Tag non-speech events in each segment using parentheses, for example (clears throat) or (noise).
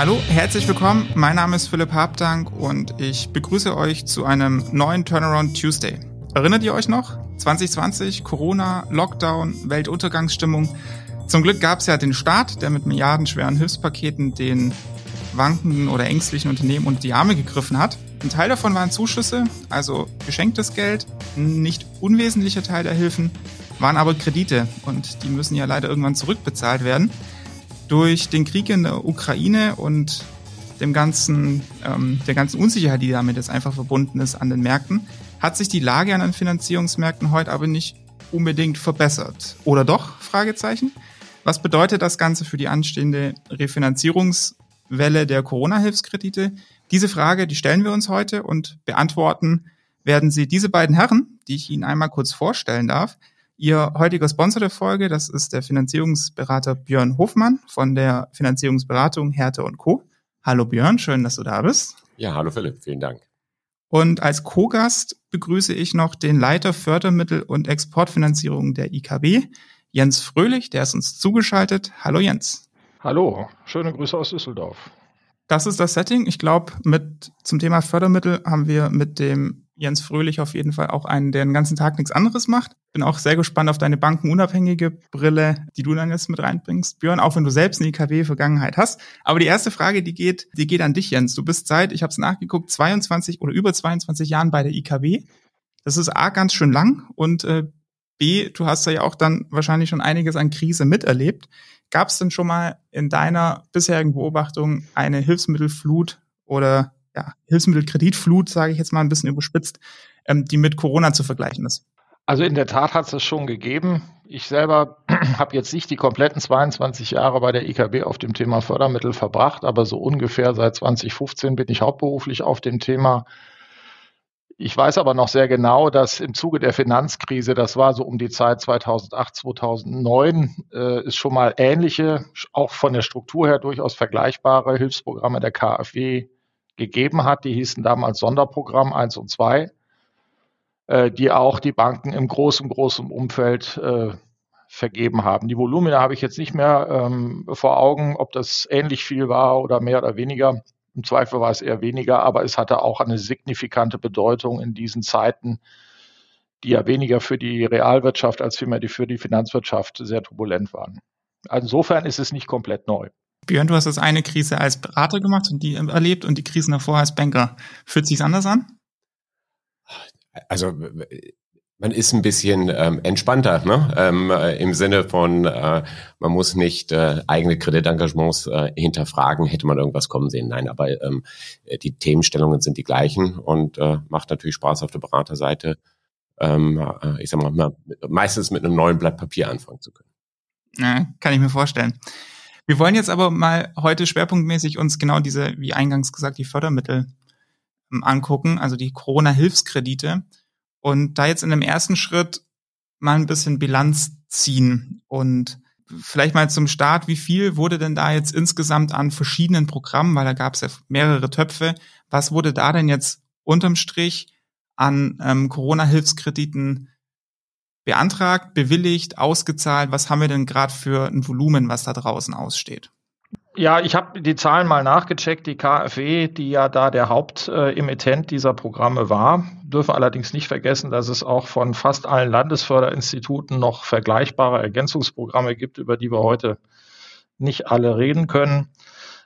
Hallo, herzlich willkommen. Mein Name ist Philipp Habdank und ich begrüße euch zu einem neuen Turnaround Tuesday. Erinnert ihr euch noch? 2020, Corona, Lockdown, Weltuntergangsstimmung. Zum Glück gab es ja den Staat, der mit milliardenschweren Hilfspaketen den wankenden oder ängstlichen Unternehmen unter die Arme gegriffen hat. Ein Teil davon waren Zuschüsse, also geschenktes Geld. Ein nicht unwesentlicher Teil der Hilfen waren aber Kredite und die müssen ja leider irgendwann zurückbezahlt werden. Durch den Krieg in der Ukraine und dem ganzen, ähm, der ganzen Unsicherheit, die damit jetzt einfach verbunden ist an den Märkten, hat sich die Lage an den Finanzierungsmärkten heute aber nicht unbedingt verbessert. Oder doch? Fragezeichen. Was bedeutet das Ganze für die anstehende Refinanzierungswelle der Corona-Hilfskredite? Diese Frage, die stellen wir uns heute und beantworten werden sie diese beiden Herren, die ich Ihnen einmal kurz vorstellen darf. Ihr heutiger Sponsor der Folge, das ist der Finanzierungsberater Björn Hofmann von der Finanzierungsberatung Härte und Co. Hallo Björn, schön, dass du da bist. Ja, hallo Philipp, vielen Dank. Und als Co-Gast begrüße ich noch den Leiter Fördermittel und Exportfinanzierung der IKB, Jens Fröhlich, der ist uns zugeschaltet. Hallo Jens. Hallo, schöne Grüße aus Düsseldorf. Das ist das Setting. Ich glaube, mit zum Thema Fördermittel haben wir mit dem Jens Fröhlich auf jeden Fall auch einen, der den ganzen Tag nichts anderes macht. Bin auch sehr gespannt auf deine bankenunabhängige Brille, die du dann jetzt mit reinbringst, Björn, auch wenn du selbst eine IKW-Vergangenheit hast. Aber die erste Frage, die geht, die geht an dich, Jens. Du bist seit, ich habe es nachgeguckt, 22 oder über 22 Jahren bei der IKW. Das ist A, ganz schön lang und äh, B, du hast ja auch dann wahrscheinlich schon einiges an Krise miterlebt. Gab es denn schon mal in deiner bisherigen Beobachtung eine Hilfsmittelflut oder ja, Hilfsmittelkreditflut, sage ich jetzt mal ein bisschen überspitzt, ähm, die mit Corona zu vergleichen ist? Also in der Tat hat es das schon gegeben. Ich selber (clears throat) habe jetzt nicht die kompletten 22 Jahre bei der IKB auf dem Thema Fördermittel verbracht, aber so ungefähr seit 2015 bin ich hauptberuflich auf dem Thema. Ich weiß aber noch sehr genau, dass im Zuge der Finanzkrise, das war so um die Zeit 2008, 2009, äh, es schon mal ähnliche, auch von der Struktur her durchaus vergleichbare Hilfsprogramme der KfW gegeben hat. Die hießen damals Sonderprogramm 1 und 2, äh, die auch die Banken im großen, großen Umfeld äh, vergeben haben. Die Volumina habe ich jetzt nicht mehr ähm, vor Augen, ob das ähnlich viel war oder mehr oder weniger. Im Zweifel war es eher weniger, aber es hatte auch eine signifikante Bedeutung in diesen Zeiten, die ja weniger für die Realwirtschaft als vielmehr für die Finanzwirtschaft sehr turbulent waren. Also insofern ist es nicht komplett neu. Björn, du hast das eine Krise als Berater gemacht und die erlebt und die Krisen davor als Banker. Fühlt sich anders an? Also man ist ein bisschen ähm, entspannter, ne? ähm, äh, im Sinne von, äh, man muss nicht äh, eigene Kreditengagements äh, hinterfragen, hätte man irgendwas kommen sehen. Nein, aber ähm, die Themenstellungen sind die gleichen und äh, macht natürlich Spaß auf der Beraterseite, ähm, äh, ich sag mal, meistens mit einem neuen Blatt Papier anfangen zu können. Ja, kann ich mir vorstellen. Wir wollen jetzt aber mal heute schwerpunktmäßig uns genau diese, wie eingangs gesagt, die Fördermittel ähm, angucken, also die Corona-Hilfskredite. Und da jetzt in dem ersten Schritt mal ein bisschen Bilanz ziehen und vielleicht mal zum Start, wie viel wurde denn da jetzt insgesamt an verschiedenen Programmen, weil da gab es ja mehrere Töpfe, was wurde da denn jetzt unterm Strich an ähm, Corona-Hilfskrediten beantragt, bewilligt, ausgezahlt? Was haben wir denn gerade für ein Volumen, was da draußen aussteht? Ja, ich habe die Zahlen mal nachgecheckt. Die KfW, die ja da der Hauptemittent äh, dieser Programme war, dürfen allerdings nicht vergessen, dass es auch von fast allen Landesförderinstituten noch vergleichbare Ergänzungsprogramme gibt, über die wir heute nicht alle reden können,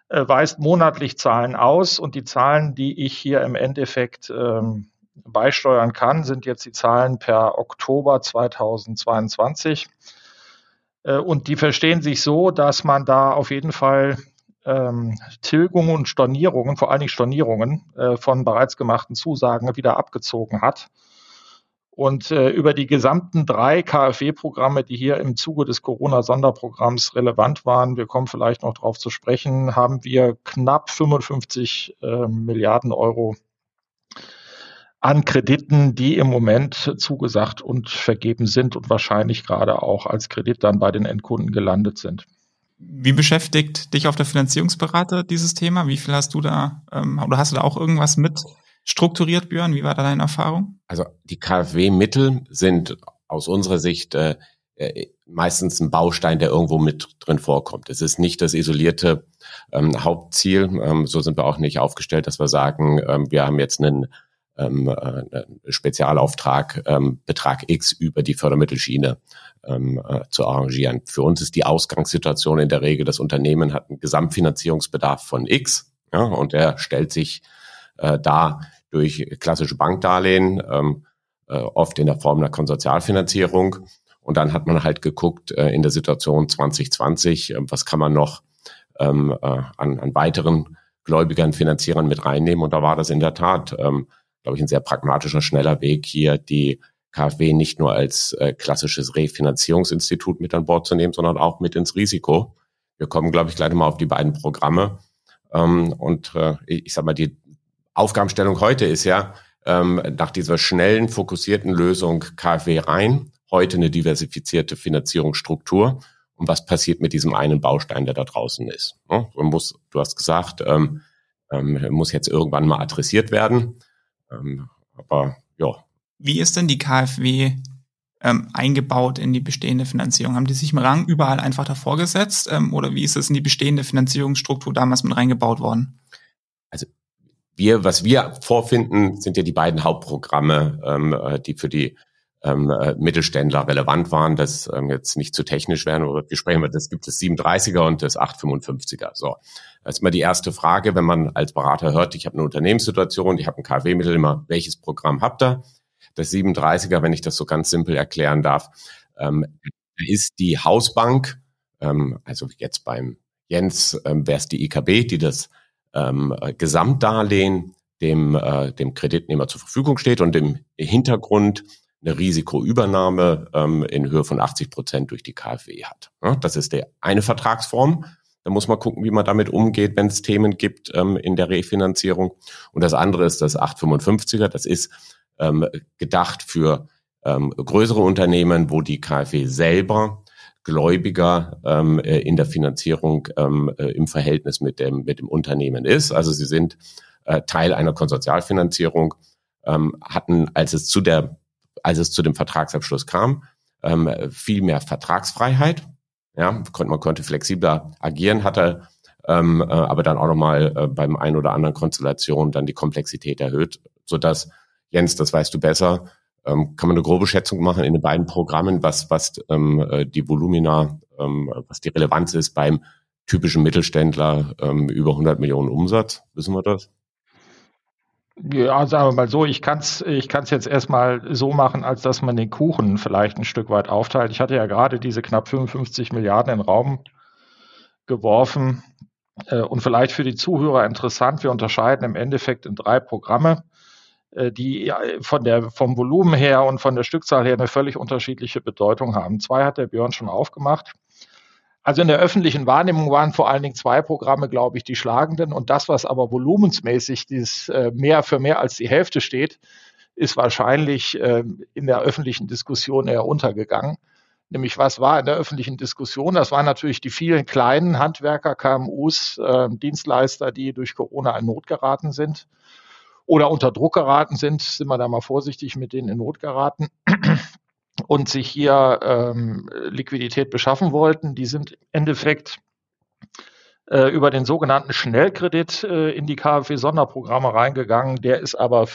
äh, weist monatlich Zahlen aus. Und die Zahlen, die ich hier im Endeffekt ähm, beisteuern kann, sind jetzt die Zahlen per Oktober 2022. Äh, und die verstehen sich so, dass man da auf jeden Fall ähm, Tilgungen und Stornierungen, vor allen Dingen Stornierungen äh, von bereits gemachten Zusagen wieder abgezogen hat. Und äh, über die gesamten drei KfW-Programme, die hier im Zuge des Corona-Sonderprogramms relevant waren, wir kommen vielleicht noch darauf zu sprechen, haben wir knapp 55 äh, Milliarden Euro an Krediten, die im Moment zugesagt und vergeben sind und wahrscheinlich gerade auch als Kredit dann bei den Endkunden gelandet sind. Wie beschäftigt dich auf der Finanzierungsberater dieses Thema? Wie viel hast du da, ähm, oder hast du da auch irgendwas mit strukturiert, Björn? Wie war da deine Erfahrung? Also die KfW-Mittel sind aus unserer Sicht äh, äh, meistens ein Baustein, der irgendwo mit drin vorkommt. Es ist nicht das isolierte ähm, Hauptziel. Ähm, so sind wir auch nicht aufgestellt, dass wir sagen, ähm, wir haben jetzt einen ähm, äh, Spezialauftrag, ähm, Betrag X über die Fördermittelschiene ähm, äh, zu arrangieren. Für uns ist die Ausgangssituation in der Regel, das Unternehmen hat einen Gesamtfinanzierungsbedarf von X ja, und er stellt sich äh, da durch klassische Bankdarlehen, ähm, äh, oft in der Form einer Konsortialfinanzierung. Und dann hat man halt geguckt äh, in der Situation 2020, äh, was kann man noch ähm, äh, an, an weiteren Gläubigern, Finanzierern mit reinnehmen. Und da war das in der Tat ähm, glaube ich, ein sehr pragmatischer, schneller Weg, hier die KfW nicht nur als äh, klassisches Refinanzierungsinstitut mit an Bord zu nehmen, sondern auch mit ins Risiko. Wir kommen, glaube ich, gleich mal auf die beiden Programme. Ähm, und äh, ich sage mal, die Aufgabenstellung heute ist ja, ähm, nach dieser schnellen, fokussierten Lösung KfW rein, heute eine diversifizierte Finanzierungsstruktur. Und was passiert mit diesem einen Baustein, der da draußen ist? Man muss, du hast gesagt, ähm, ähm, muss jetzt irgendwann mal adressiert werden. Ähm, aber ja. Wie ist denn die KfW ähm, eingebaut in die bestehende Finanzierung? Haben die sich im Rang überall einfach davor gesetzt ähm, oder wie ist es in die bestehende Finanzierungsstruktur damals mit reingebaut worden? Also wir, was wir vorfinden, sind ja die beiden Hauptprogramme, ähm, äh, die für die ähm, äh, Mittelständler relevant waren, das ähm, jetzt nicht zu technisch werden, oder wir sprechen, das gibt es 37er und das 855er. So, das ist mal die erste Frage, wenn man als Berater hört, ich habe eine Unternehmenssituation, ich habe ein KfW-Mittel, immer, welches Programm habt ihr? Das 37er, wenn ich das so ganz simpel erklären darf, ähm, ist die Hausbank, ähm, also jetzt beim Jens ähm, wäre es die IKB, die das ähm, Gesamtdarlehen dem, äh, dem Kreditnehmer zur Verfügung steht und im Hintergrund eine Risikoübernahme ähm, in Höhe von 80 Prozent durch die KfW hat. Ja, das ist der eine Vertragsform. Da muss man gucken, wie man damit umgeht, wenn es Themen gibt ähm, in der Refinanzierung. Und das andere ist das 855er. Das ist ähm, gedacht für ähm, größere Unternehmen, wo die KfW selber Gläubiger ähm, äh, in der Finanzierung ähm, äh, im Verhältnis mit dem, mit dem Unternehmen ist. Also sie sind äh, Teil einer Konsortialfinanzierung, ähm, hatten, als es zu der als es zu dem Vertragsabschluss kam, ähm, viel mehr Vertragsfreiheit. Ja, konnte, man konnte flexibler agieren, hatte ähm, äh, aber dann auch nochmal äh, beim ein oder anderen Konstellation dann die Komplexität erhöht, sodass, Jens, das weißt du besser, ähm, kann man eine grobe Schätzung machen in den beiden Programmen, was, was ähm, äh, die Volumina, ähm, was die Relevanz ist beim typischen Mittelständler ähm, über 100 Millionen Umsatz. Wissen wir das? Ja, sagen wir mal so, ich kann es ich kann's jetzt erstmal so machen, als dass man den Kuchen vielleicht ein Stück weit aufteilt. Ich hatte ja gerade diese knapp 55 Milliarden in den Raum geworfen. Äh, und vielleicht für die Zuhörer interessant, wir unterscheiden im Endeffekt in drei Programme, äh, die von der, vom Volumen her und von der Stückzahl her eine völlig unterschiedliche Bedeutung haben. Zwei hat der Björn schon aufgemacht. Also in der öffentlichen Wahrnehmung waren vor allen Dingen zwei Programme, glaube ich, die schlagenden. Und das, was aber volumensmäßig dieses äh, mehr für mehr als die Hälfte steht, ist wahrscheinlich äh, in der öffentlichen Diskussion eher untergegangen. Nämlich was war in der öffentlichen Diskussion? Das waren natürlich die vielen kleinen Handwerker, KMUs, äh, Dienstleister, die durch Corona in Not geraten sind oder unter Druck geraten sind. Sind wir da mal vorsichtig mit denen in Not geraten und sich hier ähm, Liquidität beschaffen wollten. Die sind im Endeffekt äh, über den sogenannten Schnellkredit äh, in die KfW-Sonderprogramme reingegangen. Der ist aber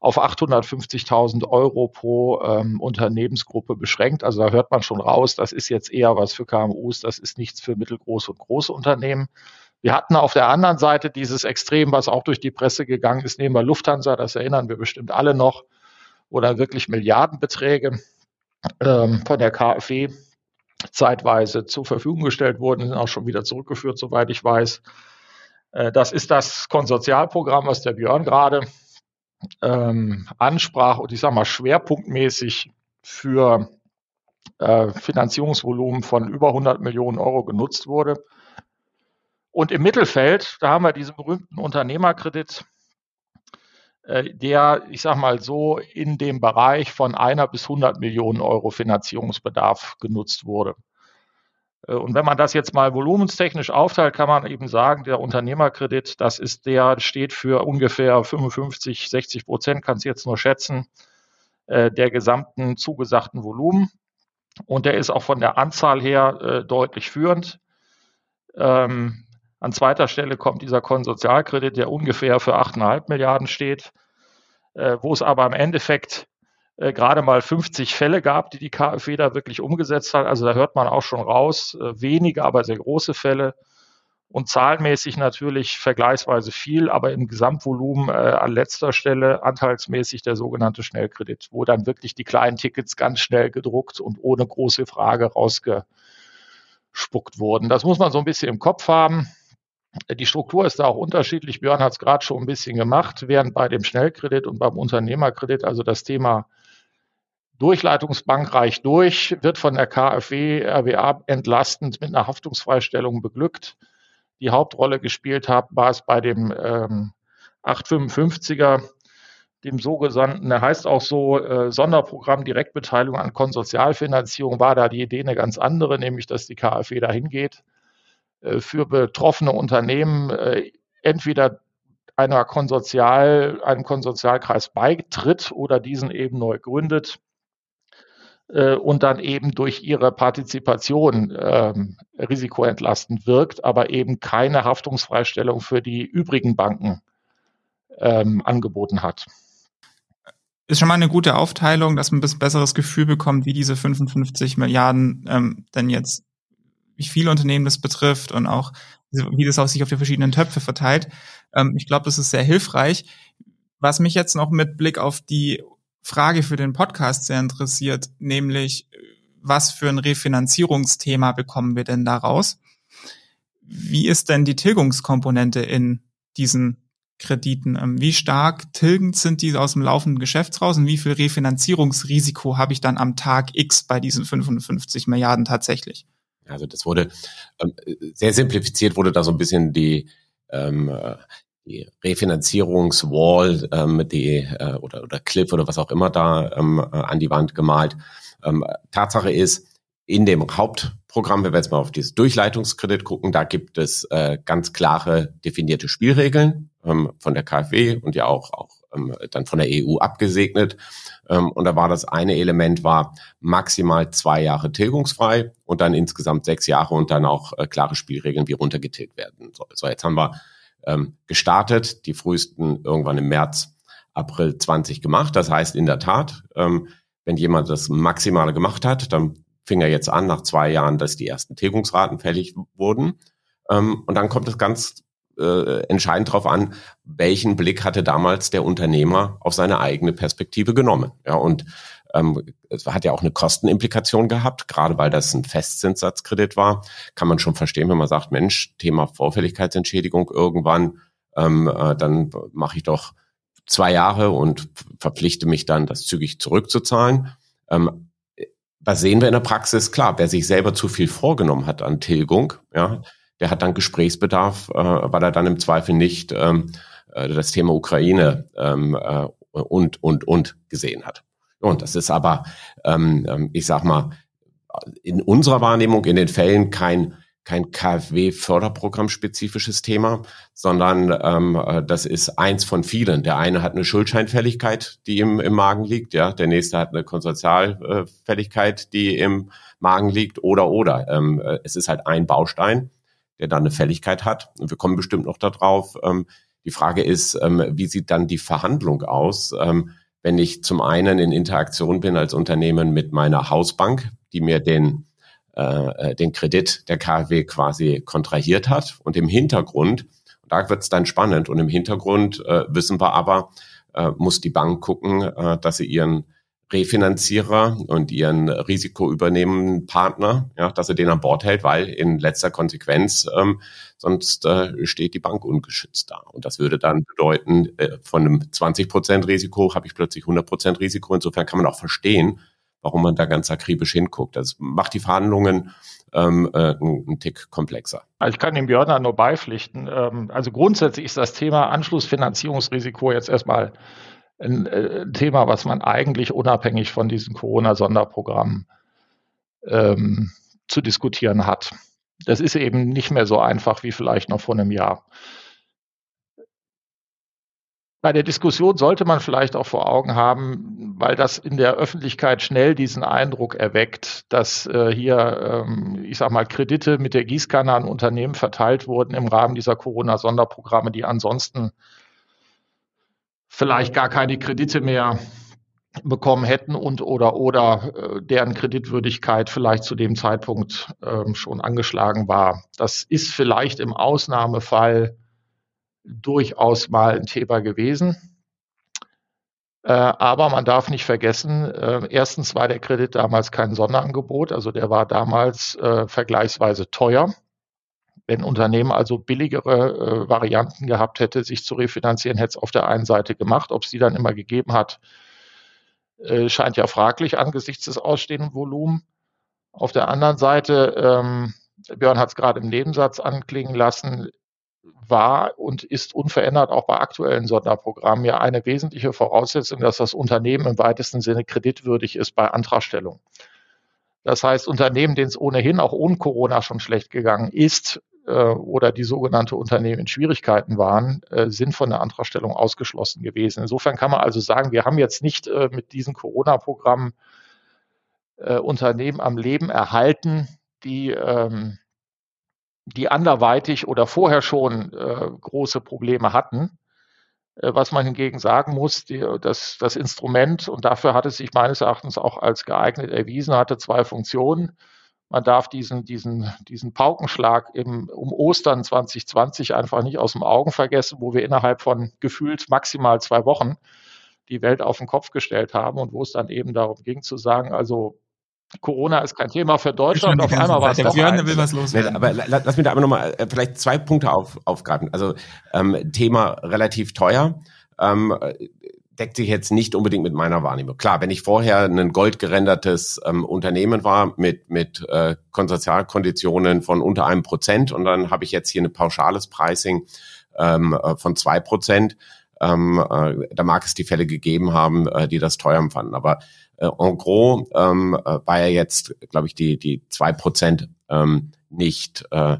auf 850.000 Euro pro ähm, Unternehmensgruppe beschränkt. Also da hört man schon raus, das ist jetzt eher was für KMUs, das ist nichts für mittelgroße und große Unternehmen. Wir hatten auf der anderen Seite dieses Extrem, was auch durch die Presse gegangen ist, nehmen wir Lufthansa, das erinnern wir bestimmt alle noch, da wirklich Milliardenbeträge ähm, von der KfW zeitweise zur Verfügung gestellt wurden, sind auch schon wieder zurückgeführt, soweit ich weiß. Äh, das ist das Konsortialprogramm, was der Björn gerade ähm, ansprach und ich sage mal schwerpunktmäßig für äh, Finanzierungsvolumen von über 100 Millionen Euro genutzt wurde. Und im Mittelfeld, da haben wir diesen berühmten Unternehmerkredit der, ich sag mal so, in dem Bereich von einer bis 100 Millionen Euro Finanzierungsbedarf genutzt wurde. Äh, und wenn man das jetzt mal volumenstechnisch aufteilt, kann man eben sagen, der Unternehmerkredit, das ist der, steht für ungefähr 55, 60 Prozent, kann es jetzt nur schätzen, äh, der gesamten zugesagten Volumen. Und der ist auch von der Anzahl her äh, deutlich führend. Ähm, an zweiter Stelle kommt dieser Konsortialkredit, der ungefähr für 8,5 Milliarden steht, wo es aber im Endeffekt äh, gerade mal 50 Fälle gab, die die KfW da wirklich umgesetzt hat. Also da hört man auch schon raus, äh, wenige, aber sehr große Fälle und zahlenmäßig natürlich vergleichsweise viel, aber im Gesamtvolumen äh, an letzter Stelle anteilsmäßig der sogenannte Schnellkredit, wo dann wirklich die kleinen Tickets ganz schnell gedruckt und ohne große Frage rausgespuckt wurden. Das muss man so ein bisschen im Kopf haben. Die Struktur ist da auch unterschiedlich. Björn hat es gerade schon ein bisschen gemacht, während bei dem Schnellkredit und beim Unternehmerkredit also das Thema Durchleitungsbank reicht durch, wird von der KfW RWA entlastend mit einer Haftungsfreistellung beglückt. Die Hauptrolle gespielt hat, war es bei dem ähm, 855er, dem sogenannten, der heißt auch so, äh, Sonderprogramm Direktbeteiligung an Konsortialfinanzierung, war da die Idee eine ganz andere, nämlich dass die KfW dahin geht, für betroffene Unternehmen äh, entweder einer Konsortial, einem Konsortialkreis beitritt oder diesen eben neu gründet äh, und dann eben durch ihre Partizipation ähm, risikoentlastend wirkt, aber eben keine Haftungsfreistellung für die übrigen Banken ähm, angeboten hat. Ist schon mal eine gute Aufteilung, dass man ein bisschen besseres Gefühl bekommt, wie diese 55 Milliarden ähm, denn jetzt, wie viele Unternehmen das betrifft und auch wie das auch sich auf die verschiedenen Töpfe verteilt. Ähm, ich glaube, das ist sehr hilfreich. Was mich jetzt noch mit Blick auf die Frage für den Podcast sehr interessiert, nämlich was für ein Refinanzierungsthema bekommen wir denn daraus? Wie ist denn die Tilgungskomponente in diesen Krediten? Ähm, wie stark tilgend sind die aus dem laufenden Geschäft raus und wie viel Refinanzierungsrisiko habe ich dann am Tag X bei diesen 55 Milliarden tatsächlich? Also das wurde ähm, sehr simplifiziert, wurde da so ein bisschen die ähm, die Refinanzierungswall, ähm, die äh, oder oder Cliff oder was auch immer da ähm, äh, an die Wand gemalt. Ähm, Tatsache ist, in dem Hauptprogramm, wenn wir jetzt mal auf dieses Durchleitungskredit gucken, da gibt es äh, ganz klare definierte Spielregeln ähm, von der KfW und ja auch auch ähm, dann von der EU abgesegnet. Ähm, und da war das eine Element war maximal zwei Jahre tilgungsfrei und dann insgesamt sechs Jahre und dann auch äh, klare Spielregeln, wie runtergetilgt werden soll. So, jetzt haben wir ähm, gestartet, die frühesten irgendwann im März, April 20 gemacht. Das heißt in der Tat, ähm, wenn jemand das Maximale gemacht hat, dann fing er jetzt an, nach zwei Jahren, dass die ersten Tilgungsraten fällig wurden. Ähm, und dann kommt es ganz äh, entscheidend darauf an, welchen Blick hatte damals der Unternehmer auf seine eigene Perspektive genommen. Ja, und ähm, es hat ja auch eine Kostenimplikation gehabt, gerade weil das ein Festzinssatzkredit war. Kann man schon verstehen, wenn man sagt, Mensch, Thema Vorfälligkeitsentschädigung irgendwann, ähm, äh, dann mache ich doch zwei Jahre und verpflichte mich dann, das zügig zurückzuzahlen. Ähm, was sehen wir in der Praxis? Klar, wer sich selber zu viel vorgenommen hat an Tilgung, ja, der hat dann Gesprächsbedarf, äh, weil er dann im Zweifel nicht ähm, äh, das Thema Ukraine ähm, äh, und, und, und gesehen hat. Und das ist aber, ähm, ähm, ich sag mal, in unserer Wahrnehmung in den Fällen kein kein KfW-Förderprogramm-spezifisches Thema, sondern ähm, äh, das ist eins von vielen. Der eine hat eine Schuldscheinfälligkeit, die im, im Magen liegt, ja, der nächste hat eine Konsortialfälligkeit, die im Magen liegt, oder oder. Ähm, äh, es ist halt ein Baustein, der dann eine Fälligkeit hat. Und wir kommen bestimmt noch darauf. Ähm, die Frage ist, ähm, wie sieht dann die Verhandlung aus? Ähm, wenn ich zum einen in Interaktion bin als Unternehmen mit meiner Hausbank, die mir den, äh, den Kredit der KfW quasi kontrahiert hat und im Hintergrund, da wird es dann spannend und im Hintergrund äh, wissen wir aber, äh, muss die Bank gucken, äh, dass sie ihren Refinanzierer und ihren risikoübernehmenden Partner, ja, dass er den an Bord hält, weil in letzter Konsequenz ähm, sonst äh, steht die Bank ungeschützt da. Und das würde dann bedeuten, äh, von einem 20 Prozent Risiko habe ich plötzlich 100 Prozent Risiko. Insofern kann man auch verstehen, warum man da ganz akribisch hinguckt. Das macht die Verhandlungen ähm, äh, einen Tick komplexer. Also ich kann dem Björn nur beipflichten. Ähm, also grundsätzlich ist das Thema Anschlussfinanzierungsrisiko jetzt erstmal ein, äh, Thema, was man eigentlich unabhängig von diesen Corona-Sonderprogrammen ähm, zu diskutieren hat. Das ist eben nicht mehr so einfach wie vielleicht noch vor einem Jahr. Bei der Diskussion sollte man vielleicht auch vor Augen haben, weil das in der Öffentlichkeit schnell diesen Eindruck erweckt, dass äh, hier, ähm, ich sage mal, Kredite mit der Gießkanne an Unternehmen verteilt wurden im Rahmen dieser Corona-Sonderprogramme, die ansonsten vielleicht gar keine Kredite mehr bekommen hätten und oder oder äh, deren Kreditwürdigkeit vielleicht zu dem Zeitpunkt äh, schon angeschlagen war. Das ist vielleicht im Ausnahmefall durchaus mal ein Thema gewesen. Äh, aber man darf nicht vergessen, äh, erstens war der Kredit damals kein Sonderangebot, also der war damals vergleichsweise teuer. Wenn Unternehmen also billigere äh, Varianten gehabt hätte, sich zu refinanzieren, hätte es auf der einen Seite gemacht. Ob es die dann immer gegeben hat, äh, scheint ja fraglich angesichts des ausstehenden Volumens. Auf der anderen Seite, ähm, Björn hat es gerade im Nebensatz anklingen lassen, war und ist unverändert auch bei aktuellen Sonderprogrammen ja eine wesentliche Voraussetzung, dass das Unternehmen im weitesten Sinne kreditwürdig ist bei Antragstellung. Das heißt, Unternehmen, denen es ohnehin auch ohne Corona schon schlecht gegangen ist oder die sogenannte Unternehmen in Schwierigkeiten waren, äh, sind von der Antragstellung ausgeschlossen gewesen. Insofern kann man also sagen, wir haben jetzt nicht äh, mit diesen Corona-Programmen äh, Unternehmen am Leben erhalten, die ähm, die anderweitig oder vorher schon äh, große Probleme hatten. Äh, was man hingegen sagen muss, die, das, das Instrument, und dafür hat es sich meines Erachtens auch als geeignet erwiesen, hatte zwei Funktionen. Man darf diesen, diesen, diesen Paukenschlag im, um Ostern 2020 einfach nicht aus dem Augen vergessen, wo wir innerhalb von gefühlt maximal zwei Wochen die Welt auf den Kopf gestellt haben und wo es dann eben darum ging zu sagen, also Corona ist kein Thema für Deutschland. Auf einmal war es doch Björn will was los. Aber lass mich da aber nochmal äh, vielleicht zwei Punkte auf, aufgreifen. Also ähm, Thema relativ teuer. Ähm, deckt sich jetzt nicht unbedingt mit meiner Wahrnehmung. Klar, wenn ich vorher ein goldgerendertes ähm, Unternehmen war mit, mit äh, Konsortialkonditionen von unter einem Prozent und dann habe ich jetzt hier ein pauschales Pricing ähm, äh, von zwei Prozent, ähm, äh, da mag es die Fälle gegeben haben, äh, die das teuer empfanden. Aber äh, en gros ähm, äh, war ja jetzt, glaube ich, die die zwei Prozent ähm, nicht äh,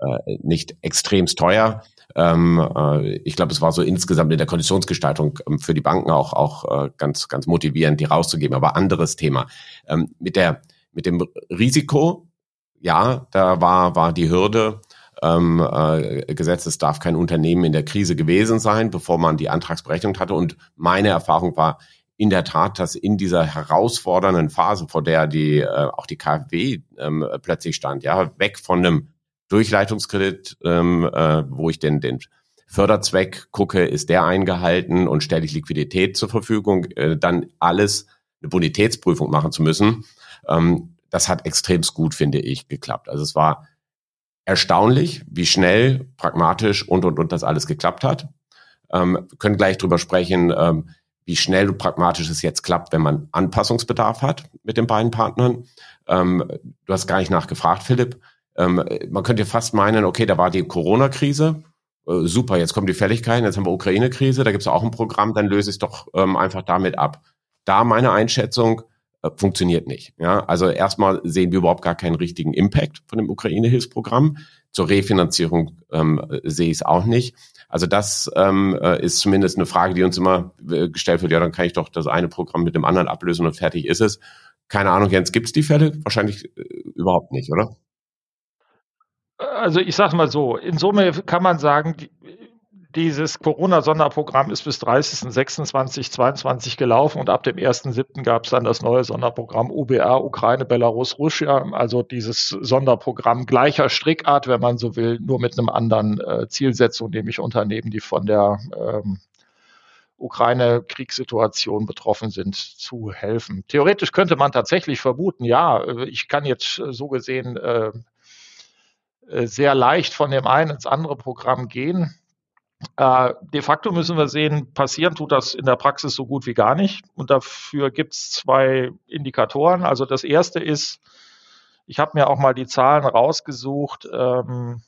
äh, nicht extremst teuer. Ähm, äh, ich glaube, es war so insgesamt in der Konditionsgestaltung ähm, für die Banken auch auch äh, ganz ganz motivierend, die rauszugeben. Aber anderes Thema ähm, mit der mit dem Risiko. Ja, da war war die Hürde ähm, äh, gesetzt, es darf kein Unternehmen in der Krise gewesen sein, bevor man die Antragsberechnung hatte. Und meine Erfahrung war in der Tat, dass in dieser herausfordernden Phase, vor der die äh, auch die KfW ähm, plötzlich stand, ja, weg von einem Durchleitungskredit, ähm, äh, wo ich den, den Förderzweck gucke, ist der eingehalten und stelle ich Liquidität zur Verfügung, äh, dann alles eine Bonitätsprüfung machen zu müssen. Ähm, das hat extremst gut, finde ich, geklappt. Also es war erstaunlich, wie schnell, pragmatisch und und und das alles geklappt hat. Ähm, können gleich drüber sprechen, ähm, wie schnell und pragmatisch es jetzt klappt, wenn man Anpassungsbedarf hat mit den beiden Partnern. Ähm, du hast gar nicht nachgefragt, Philipp. Ähm, man könnte fast meinen, okay, da war die Corona-Krise. Äh, super, jetzt kommen die Fälligkeiten, jetzt haben wir Ukraine-Krise, da gibt es auch ein Programm, dann löse ich es doch ähm, einfach damit ab. Da meine Einschätzung, äh, funktioniert nicht. Ja, also erstmal sehen wir überhaupt gar keinen richtigen Impact von dem Ukraine-Hilfsprogramm. Zur Refinanzierung ähm, sehe ich es auch nicht. Also das ähm, äh, ist zumindest eine Frage, die uns immer äh, gestellt wird. Ja, dann kann ich doch das eine Programm mit dem anderen ablösen und fertig ist es. Keine Ahnung, Jens, gibt es die Fälle? Wahrscheinlich äh, überhaupt nicht, oder? Also ich sage mal so, in Summe kann man sagen, dieses Corona-Sonderprogramm ist bis 30.06.2022 gelaufen und ab dem 1.07. gab es dann das neue Sonderprogramm UBA, Ukraine, Belarus, Russland, also dieses Sonderprogramm gleicher Strickart, wenn man so will, nur mit einem anderen äh, Zielsetzung, nämlich Unternehmen, die von der ähm, Ukraine-Kriegssituation betroffen sind, zu helfen. Theoretisch könnte man tatsächlich vermuten, ja, äh, ich kann jetzt äh, so gesehen äh, sehr leicht von dem einen ins andere Programm gehen Äh, de facto müssen wir sehen, passieren tut das in der Praxis so gut wie gar nicht. Und dafür gibt es zwei Indikatoren. Also das erste ist, ich habe mir auch mal die Zahlen rausgesucht ähm,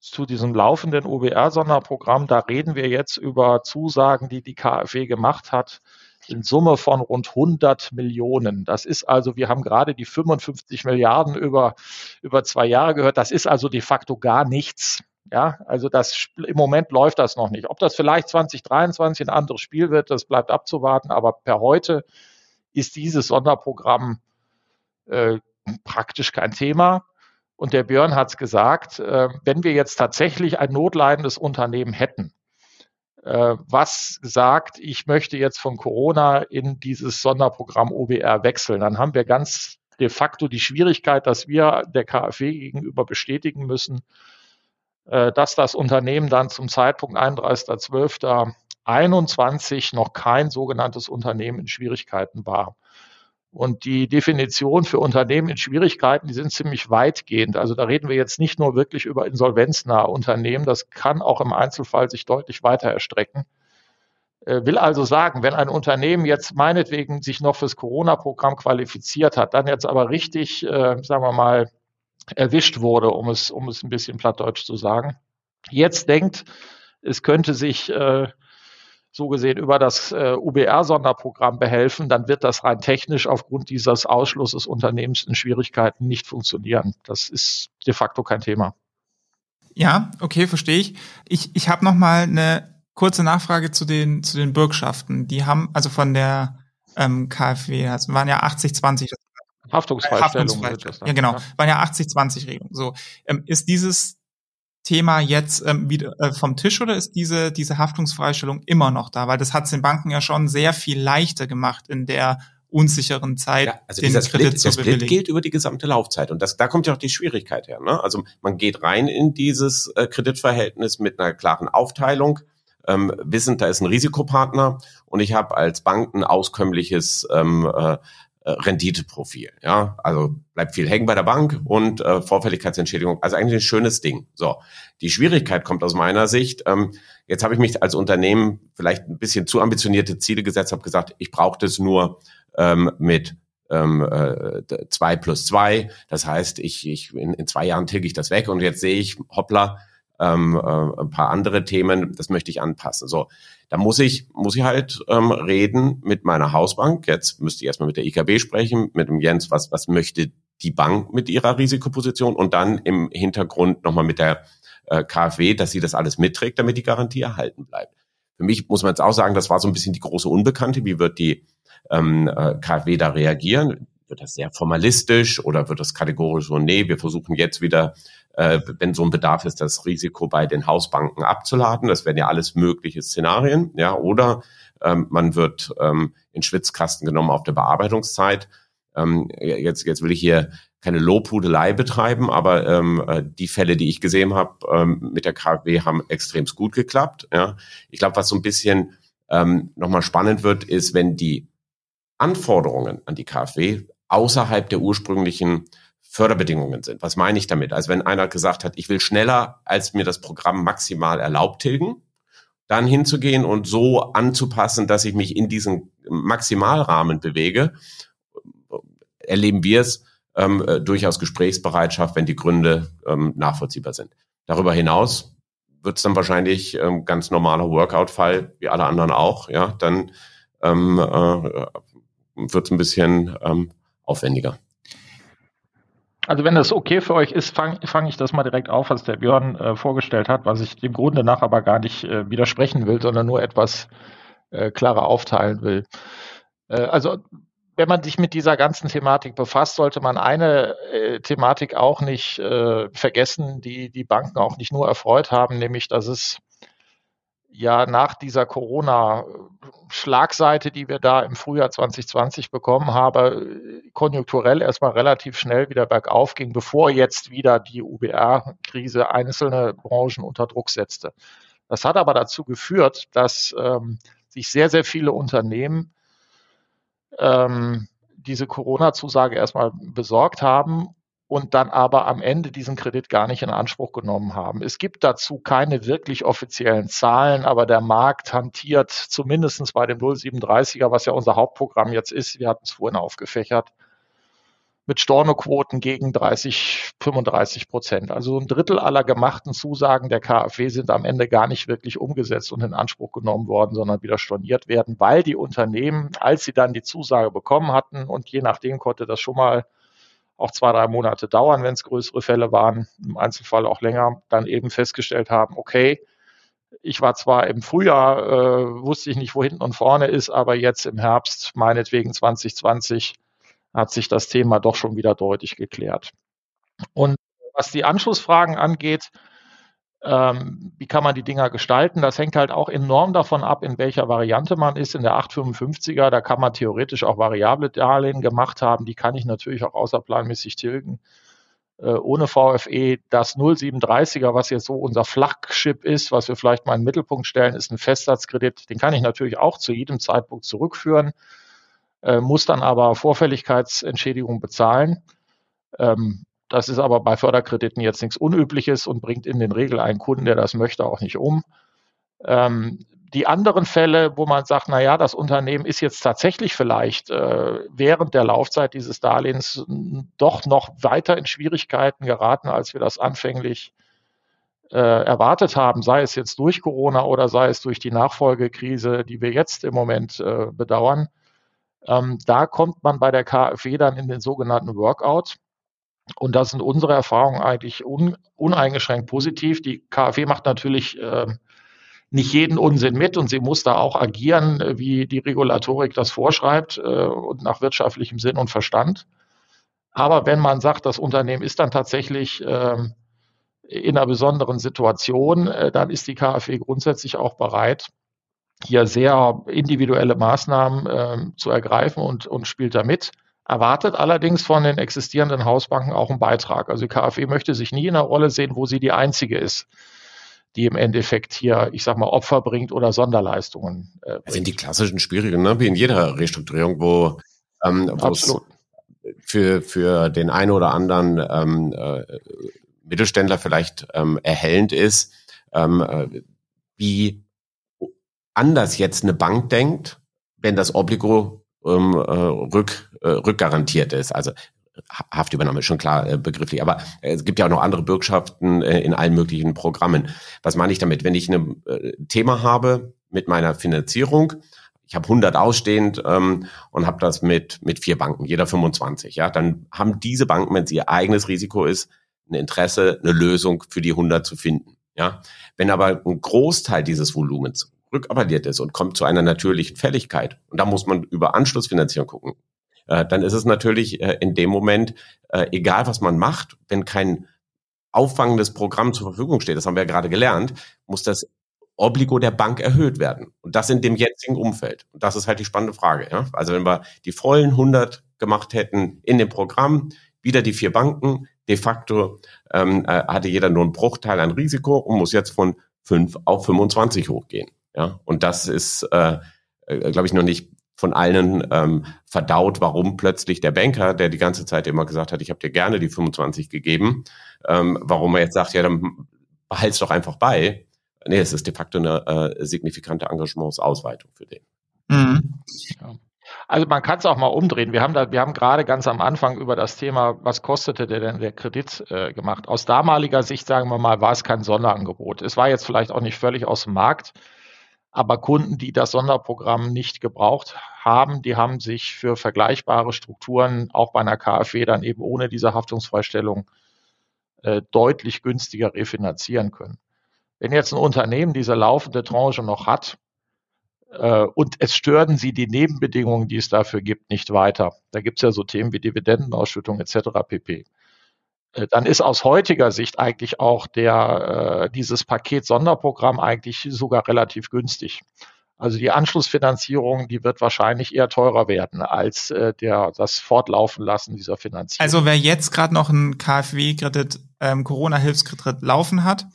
zu diesem laufenden OBR-Sonderprogramm. Da reden wir jetzt über Zusagen, die die KfW gemacht hat, in Summe von rund 100 Millionen. Das ist also, wir haben gerade die 55 Milliarden über, über zwei Jahre gehört. Das ist also de facto gar nichts. Ja, also das im Moment läuft das noch nicht. Ob das vielleicht 2023 ein anderes Spiel wird, das bleibt abzuwarten. Aber per heute ist dieses Sonderprogramm äh, praktisch kein Thema. Und der Björn hat es gesagt, äh, wenn wir jetzt tatsächlich ein notleidendes Unternehmen hätten, was sagt, ich möchte jetzt von Corona in dieses Sonderprogramm OBR wechseln, dann haben wir ganz de facto die Schwierigkeit, dass wir der KfW gegenüber bestätigen müssen, äh, dass das Unternehmen dann zum Zeitpunkt 31.12.21 noch kein sogenanntes Unternehmen in Schwierigkeiten war. Und die Definition für Unternehmen in Schwierigkeiten, die sind ziemlich weitgehend. Also da reden wir jetzt nicht nur wirklich über insolvenznahe Unternehmen, das kann auch im Einzelfall sich deutlich weiter erstrecken. Äh, will also sagen, wenn ein Unternehmen jetzt meinetwegen sich noch fürs Corona-Programm qualifiziert hat, dann jetzt aber richtig, äh, sagen wir mal, erwischt wurde, um es, um es ein bisschen plattdeutsch zu sagen, jetzt denkt, es könnte sich äh, so gesehen über das äh, UBR-Sonderprogramm behelfen, dann wird das rein technisch aufgrund dieses Ausschlusses Unternehmens in Schwierigkeiten nicht funktionieren. Das ist de facto kein Thema. Ja, okay, verstehe ich. Ich, ich habe noch mal eine kurze Nachfrage zu den zu den Bürgschaften. Die haben also von der ähm, KfW, also waren ja 80-20 Haftungsfreistellung. Haftungsfreistellung. Ja, genau. Ja. Waren ja 80-20-Regelung. So, ähm, ist dieses Thema jetzt ähm, wieder äh, vom Tisch oder ist diese, diese Haftungsfreistellung immer noch da? Weil das hat es den Banken ja schon sehr viel leichter gemacht in der unsicheren Zeit, ja, also den dieser Kredit Split, zu der Split gilt über die gesamte Laufzeit und das, da kommt ja auch die Schwierigkeit her. Ne? Also man geht rein in dieses äh, Kreditverhältnis mit einer klaren Aufteilung, ähm, wissend, da ist ein Risikopartner und ich habe als Bank ein auskömmliches ähm, äh, äh, Renditeprofil. Ja, also bleibt viel hängen bei der Bank und äh, Vorfälligkeitsentschädigung. Also eigentlich ein schönes Ding. So, die Schwierigkeit kommt aus meiner Sicht. Ähm, jetzt habe ich mich als Unternehmen vielleicht ein bisschen zu ambitionierte Ziele gesetzt, habe gesagt, ich brauche das nur ähm, mit ähm, äh, zwei plus zwei. Das heißt, ich, ich in, in zwei Jahren tilge ich das weg und jetzt sehe ich, hoppla, ähm, äh, ein paar andere Themen, das möchte ich anpassen. So, da muss ich, muss ich halt ähm, reden mit meiner Hausbank. Jetzt müsste ich erstmal mit der IKB sprechen, mit dem Jens, was, was möchte die Bank mit ihrer Risikoposition und dann im Hintergrund nochmal mit der äh, KfW, dass sie das alles mitträgt, damit die Garantie erhalten bleibt. Für mich muss man jetzt auch sagen, das war so ein bisschen die große Unbekannte. Wie wird die ähm, äh, KfW da reagieren? Wird das sehr formalistisch oder wird das kategorisch so, nee, wir versuchen jetzt wieder äh, wenn so ein Bedarf ist, das Risiko bei den Hausbanken abzuladen. Das wären ja alles mögliche Szenarien, ja, oder ähm, man wird ähm, in Schwitzkasten genommen auf der Bearbeitungszeit. Ähm, jetzt, jetzt will ich hier keine Lobhudelei betreiben, aber ähm, äh, die Fälle, die ich gesehen habe ähm, mit der KfW, haben extremst gut geklappt. Ja. Ich glaube, was so ein bisschen ähm, nochmal spannend wird, ist, wenn die Anforderungen an die KfW außerhalb der ursprünglichen Förderbedingungen sind. Was meine ich damit? Also wenn einer gesagt hat, ich will schneller, als mir das Programm maximal erlaubt tilgen, dann hinzugehen und so anzupassen, dass ich mich in diesen Maximalrahmen bewege, erleben wir es ähm, äh, durchaus Gesprächsbereitschaft, wenn die Gründe ähm, nachvollziehbar sind. Darüber hinaus wird es dann wahrscheinlich ähm, ganz normaler Workout-Fall, wie alle anderen auch. Ja, dann ähm, äh, wird es ein bisschen ähm, aufwendiger. Also wenn das okay für euch ist, fange fang ich das mal direkt auf, was der Björn äh, vorgestellt hat, was ich dem Grunde nach aber gar nicht äh, widersprechen will, sondern nur etwas äh, klarer aufteilen will. Äh, also wenn man sich mit dieser ganzen Thematik befasst, sollte man eine äh, Thematik auch nicht äh, vergessen, die die Banken auch nicht nur erfreut haben, nämlich dass es ja nach dieser Corona-Schlagseite, die wir da im Frühjahr 2020 bekommen haben, konjunkturell erstmal relativ schnell wieder bergauf ging, bevor jetzt wieder die UBR-Krise einzelne Branchen unter Druck setzte. Das hat aber dazu geführt, dass ähm, sich sehr, sehr viele Unternehmen ähm, diese Corona-Zusage erstmal besorgt haben und dann aber am Ende diesen Kredit gar nicht in Anspruch genommen haben. Es gibt dazu keine wirklich offiziellen Zahlen, aber der Markt hantiert zumindest bei dem 037er, was ja unser Hauptprogramm jetzt ist, wir hatten es vorhin aufgefächert, mit Stornoquoten gegen 30, 35 Prozent. Also ein Drittel aller gemachten Zusagen der KfW sind am Ende gar nicht wirklich umgesetzt und in Anspruch genommen worden, sondern wieder storniert werden, weil die Unternehmen, als sie dann die Zusage bekommen hatten und je nachdem konnte das schon mal auch zwei, drei Monate dauern, wenn es größere Fälle waren, im Einzelfall auch länger, dann eben festgestellt haben, okay, ich war zwar im Frühjahr, äh, wusste ich nicht, wo hinten und vorne ist, aber jetzt im Herbst, meinetwegen 2020, hat sich das Thema doch schon wieder deutlich geklärt. Und was die Anschlussfragen angeht, ähm, wie kann man die Dinger gestalten? Das hängt halt auch enorm davon ab, in welcher Variante man ist. In der 855er, da kann man theoretisch auch variable Darlehen gemacht haben. Die kann ich natürlich auch außerplanmäßig tilgen. Äh, ohne VFE. Das 0730er, was jetzt so unser Flagship ist, was wir vielleicht mal in den Mittelpunkt stellen, ist ein Festsatzkredit. Den kann ich natürlich auch zu jedem Zeitpunkt zurückführen, äh, muss dann aber Vorfälligkeitsentschädigung bezahlen. Ähm, das ist aber bei Förderkrediten jetzt nichts Unübliches und bringt in den Regel einen Kunden, der das möchte, auch nicht um. Ähm, die anderen Fälle, wo man sagt, na ja, das Unternehmen ist jetzt tatsächlich vielleicht äh, während der Laufzeit dieses Darlehens doch noch weiter in Schwierigkeiten geraten, als wir das anfänglich äh, erwartet haben, sei es jetzt durch Corona oder sei es durch die Nachfolgekrise, die wir jetzt im Moment äh, bedauern. Ähm, da kommt man bei der KfW dann in den sogenannten Workout. Und das sind unsere Erfahrungen eigentlich un, uneingeschränkt positiv. Die KfW macht natürlich äh, nicht jeden Unsinn mit und sie muss da auch agieren, wie die Regulatorik das vorschreibt äh, und nach wirtschaftlichem Sinn und Verstand. Aber wenn man sagt, das Unternehmen ist dann tatsächlich äh, in einer besonderen Situation, äh, dann ist die KfW grundsätzlich auch bereit, hier sehr individuelle Maßnahmen äh, zu ergreifen und, und spielt da mit erwartet allerdings von den existierenden Hausbanken auch einen Beitrag. Also die KfW möchte sich nie in einer Rolle sehen, wo sie die einzige ist, die im Endeffekt hier, ich sag mal, Opfer bringt oder Sonderleistungen. Äh, bringt. Das sind die klassischen Schwierigen, ne? wie in jeder Restrukturierung, wo ähm, es für, für den einen oder anderen ähm, äh, Mittelständler vielleicht ähm, erhellend ist, ähm, äh, wie anders jetzt eine Bank denkt, wenn das Obligo ähm, äh, rück, äh, rückgarantiert ist. Also Haftübernahme ist schon klar äh, begrifflich, aber es gibt ja auch noch andere Bürgschaften äh, in allen möglichen Programmen. Was meine ich damit? Wenn ich ein äh, Thema habe mit meiner Finanzierung, ich habe 100 ausstehend ähm, und habe das mit mit vier Banken, jeder 25, ja, dann haben diese Banken, wenn es ihr eigenes Risiko ist, ein Interesse, eine Lösung für die 100 zu finden. Ja, wenn aber ein Großteil dieses Volumens rückappelliert ist und kommt zu einer natürlichen Fälligkeit, und da muss man über Anschlussfinanzierung gucken, äh, dann ist es natürlich äh, in dem Moment, äh, egal was man macht, wenn kein auffangendes Programm zur Verfügung steht, das haben wir ja gerade gelernt, muss das Obligo der Bank erhöht werden. Und das in dem jetzigen Umfeld. Und das ist halt die spannende Frage. Ja? Also wenn wir die vollen 100 gemacht hätten in dem Programm, wieder die vier Banken, de facto ähm, äh, hatte jeder nur einen Bruchteil an Risiko und muss jetzt von 5 auf 25 hochgehen. Ja, und das ist, äh, äh glaube ich, noch nicht von allen ähm, verdaut, warum plötzlich der Banker, der die ganze Zeit immer gesagt hat, ich habe dir gerne die 25 gegeben, ähm, warum er jetzt sagt, ja, dann behalt's doch einfach bei. Nee, es ist de facto eine äh, signifikante Engagementsausweitung für den. Mhm. Ja. Also man kann es auch mal umdrehen. Wir haben da, wir haben gerade ganz am Anfang über das Thema, was kostete der denn der Kredit äh, gemacht. Aus damaliger Sicht, sagen wir mal, war es kein Sonderangebot. Es war jetzt vielleicht auch nicht völlig aus dem Markt. Aber Kunden, die das Sonderprogramm nicht gebraucht haben, die haben sich für vergleichbare Strukturen auch bei einer KfW dann eben ohne diese Haftungsfreistellung äh, deutlich günstiger refinanzieren können. Wenn jetzt ein Unternehmen diese laufende Tranche noch hat äh, und es stören sie die Nebenbedingungen, die es dafür gibt, nicht weiter, da gibt es ja so Themen wie Dividendenausschüttung etc. pp dann ist aus heutiger Sicht eigentlich auch der, äh, dieses Paket Sonderprogramm eigentlich sogar relativ günstig. Also die Anschlussfinanzierung, die wird wahrscheinlich eher teurer werden als äh, der, das Fortlaufen lassen dieser Finanzierung. Also wer jetzt gerade noch einen KfW-Kredit, ähm, Corona-Hilfskredit laufen hat,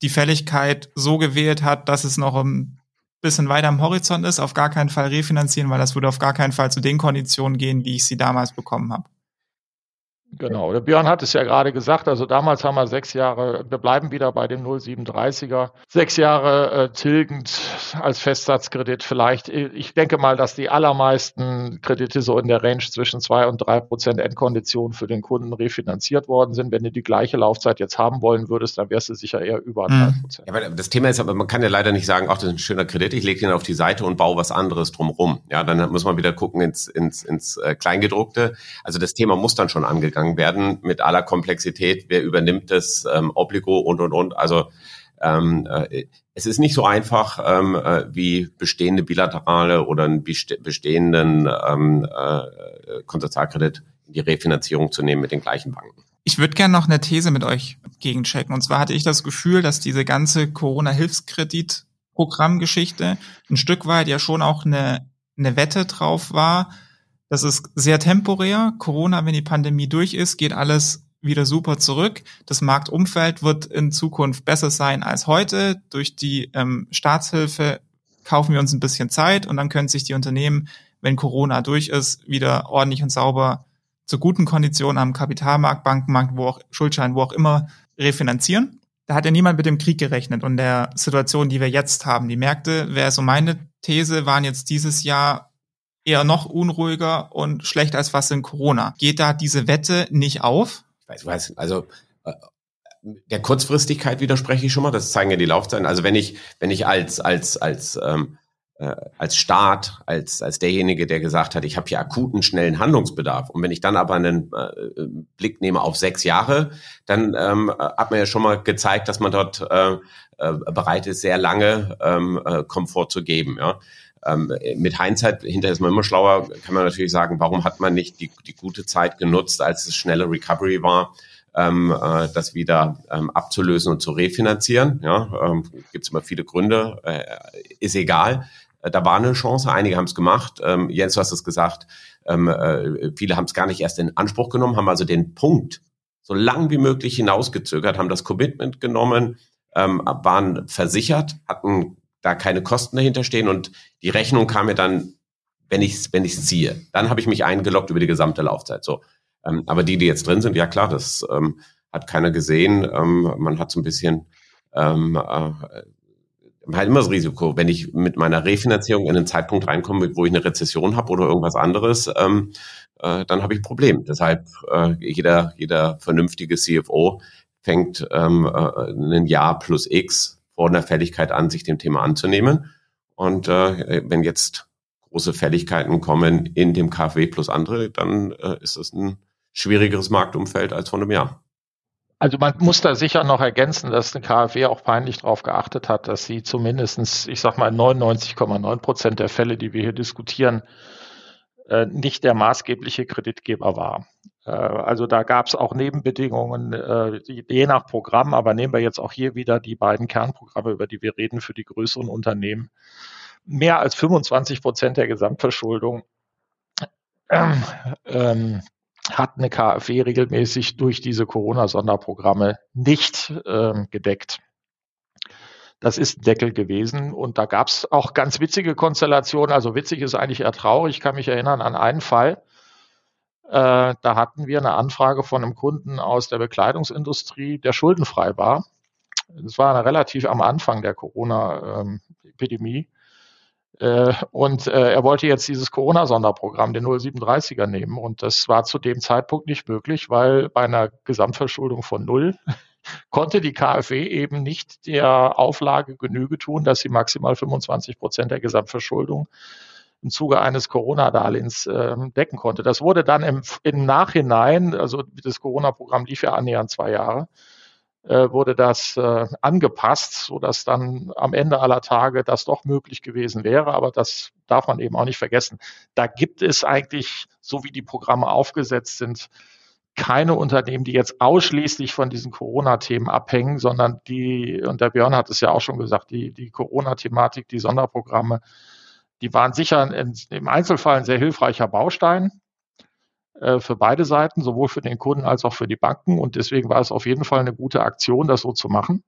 die Fälligkeit so gewählt hat, dass es noch ein bisschen weiter am Horizont ist, auf gar keinen Fall refinanzieren, weil das würde auf gar keinen Fall zu den Konditionen gehen, wie ich sie damals bekommen habe. Genau, der Björn hat es ja gerade gesagt, also damals haben wir sechs Jahre, wir bleiben wieder bei dem 037er, sechs Jahre äh, tilgend als Festsatzkredit vielleicht. Ich denke mal, dass die allermeisten Kredite so in der Range zwischen zwei und drei Prozent Endkondition für den Kunden refinanziert worden sind. Wenn du die gleiche Laufzeit jetzt haben wollen würdest, dann wärst du sicher eher über drei mhm. Prozent. Ja, aber das Thema ist, aber man kann ja leider nicht sagen, ach, das ist ein schöner Kredit, ich lege den auf die Seite und baue was anderes drumrum. Ja, dann muss man wieder gucken ins, ins, ins äh, Kleingedruckte. Also das Thema muss dann schon angegangen angegangen werden mit aller Komplexität. Wer übernimmt das ähm, Obligo und und und. Also ähm, äh, es ist nicht so einfach ähm, äh, wie bestehende bilaterale oder einen bestehenden ähm, äh, Konsortialkredit in die Refinanzierung zu nehmen mit den gleichen Banken. Ich würde gerne noch eine These mit euch gegenchecken. Und zwar hatte ich das Gefühl, dass diese ganze Corona-Hilfskredit-Programmgeschichte ein Stück weit ja schon auch eine, eine Wette drauf war, das ist sehr temporär. Corona, wenn die Pandemie durch ist, geht alles wieder super zurück. Das Marktumfeld wird in Zukunft besser sein als heute. Durch die ähm, Staatshilfe kaufen wir uns ein bisschen Zeit und dann können sich die Unternehmen, wenn Corona durch ist, wieder ordentlich und sauber zu guten Konditionen am Kapitalmarkt, Bankenmarkt, wo auch Schuldschein, wo auch immer refinanzieren. Da hat ja niemand mit dem Krieg gerechnet und der Situation, die wir jetzt haben. Die Märkte, wäre so meine These, waren jetzt dieses Jahr eher noch unruhiger und schlechter als was in Corona. Geht da diese Wette nicht auf? Ich weiß, weiß also äh, der Kurzfristigkeit widerspreche ich schon mal. Das zeigen ja die Laufzeiten. Also wenn ich wenn ich als als als ähm, äh, als Staat, als als derjenige, der gesagt hat, ich habe hier akuten schnellen Handlungsbedarf und wenn ich dann aber einen äh, Blick nehme auf sechs Jahre, dann ähm, hat man ja schon mal gezeigt, dass man dort äh, äh, bereit ist, sehr lange ähm, äh, Komfort zu geben. Ja ähm, mit Hindsight, hinterher ist man immer schlauer, kann man natürlich sagen, warum hat man nicht die, die gute Zeit genutzt, als es schnelle Recovery war, ähm, äh, das wieder ähm, abzulösen und zu refinanzieren. Ja, ähm, gibt es immer viele Gründe, äh, ist egal. Äh, da war eine Chance, einige haben es gemacht. Ähm, Jens, du hast es gesagt, ähm, äh, viele haben es gar nicht erst in Anspruch genommen, haben also den Punkt so lang wie möglich hinausgezögert, haben das Commitment genommen, ähm, waren versichert, hatten da keine Kosten dahinter stehen und die Rechnung kam mir dann, wenn ich es wenn ich's ziehe. Dann habe ich mich eingeloggt über die gesamte Laufzeit. So, ähm, aber die, die jetzt drin sind, ja klar, das ähm, hat keiner gesehen. Ähm, man hat so ein bisschen ähm, äh, halt immer das Risiko, wenn ich mit meiner Refinanzierung in einen Zeitpunkt reinkomme, wo ich eine Rezession habe oder irgendwas anderes, ähm, äh, dann habe ich ein Problem. Deshalb äh, jeder jeder vernünftige CFO fängt ähm, äh, ein Jahr plus X vor einer Fälligkeit an, sich dem Thema anzunehmen. Und äh, wenn jetzt große Fälligkeiten kommen in dem KfW plus andere, dann äh, ist es ein schwierigeres Marktumfeld als vor einem Jahr. Also man muss da sicher noch ergänzen, dass eine KfW auch peinlich darauf geachtet hat, dass sie zumindestens, ich sag mal, 99,9 Prozent der Fälle, die wir hier diskutieren, äh, nicht der maßgebliche Kreditgeber war. Äh, also da gab es auch Nebenbedingungen, äh, je nach Programm, aber nehmen wir jetzt auch hier wieder die beiden Kernprogramme, über die wir reden für die größeren Unternehmen. Mehr als 25 Prozent der Gesamtverschuldung ähm, ähm, hat eine KfW regelmäßig durch diese Corona-Sonderprogramme nicht ähm, gedeckt. Das ist ein Deckel gewesen und da gab es auch ganz witzige Konstellationen. Also witzig ist eigentlich eher traurig. Ich kann mich erinnern an einen Fall. Äh, da hatten wir eine Anfrage von einem Kunden aus der Bekleidungsindustrie, der schuldenfrei war. Das war relativ am Anfang der Corona-Epidemie. Äh, und äh, er wollte jetzt dieses Corona-Sonderprogramm, den 037er, nehmen. Und das war zu dem Zeitpunkt nicht möglich, weil bei einer Gesamtverschuldung von null (laughs) konnte die KfW eben nicht der Auflage Genüge tun, dass sie maximal 25 Prozent der Gesamtverschuldung im Zuge eines Corona-Darlehens äh, decken konnte. Das wurde dann im, im Nachhinein, also das Corona-Programm lief ja annähernd zwei Jahre, äh, wurde das äh, angepasst, so dass dann am Ende aller Tage das doch möglich gewesen wäre. Aber das darf man eben auch nicht vergessen. Da gibt es eigentlich, so wie die Programme aufgesetzt sind, keine Unternehmen, die jetzt ausschließlich von diesen Corona-Themen abhängen, sondern die, und der Björn hat es ja auch schon gesagt, die, die Corona-Thematik, die Sonderprogramme, die waren sicher in, im Einzelfall ein sehr hilfreicher Baustein äh, für beide Seiten, sowohl für den Kunden als auch für die Banken. Und deswegen war es auf jeden Fall eine gute Aktion, das so zu machen.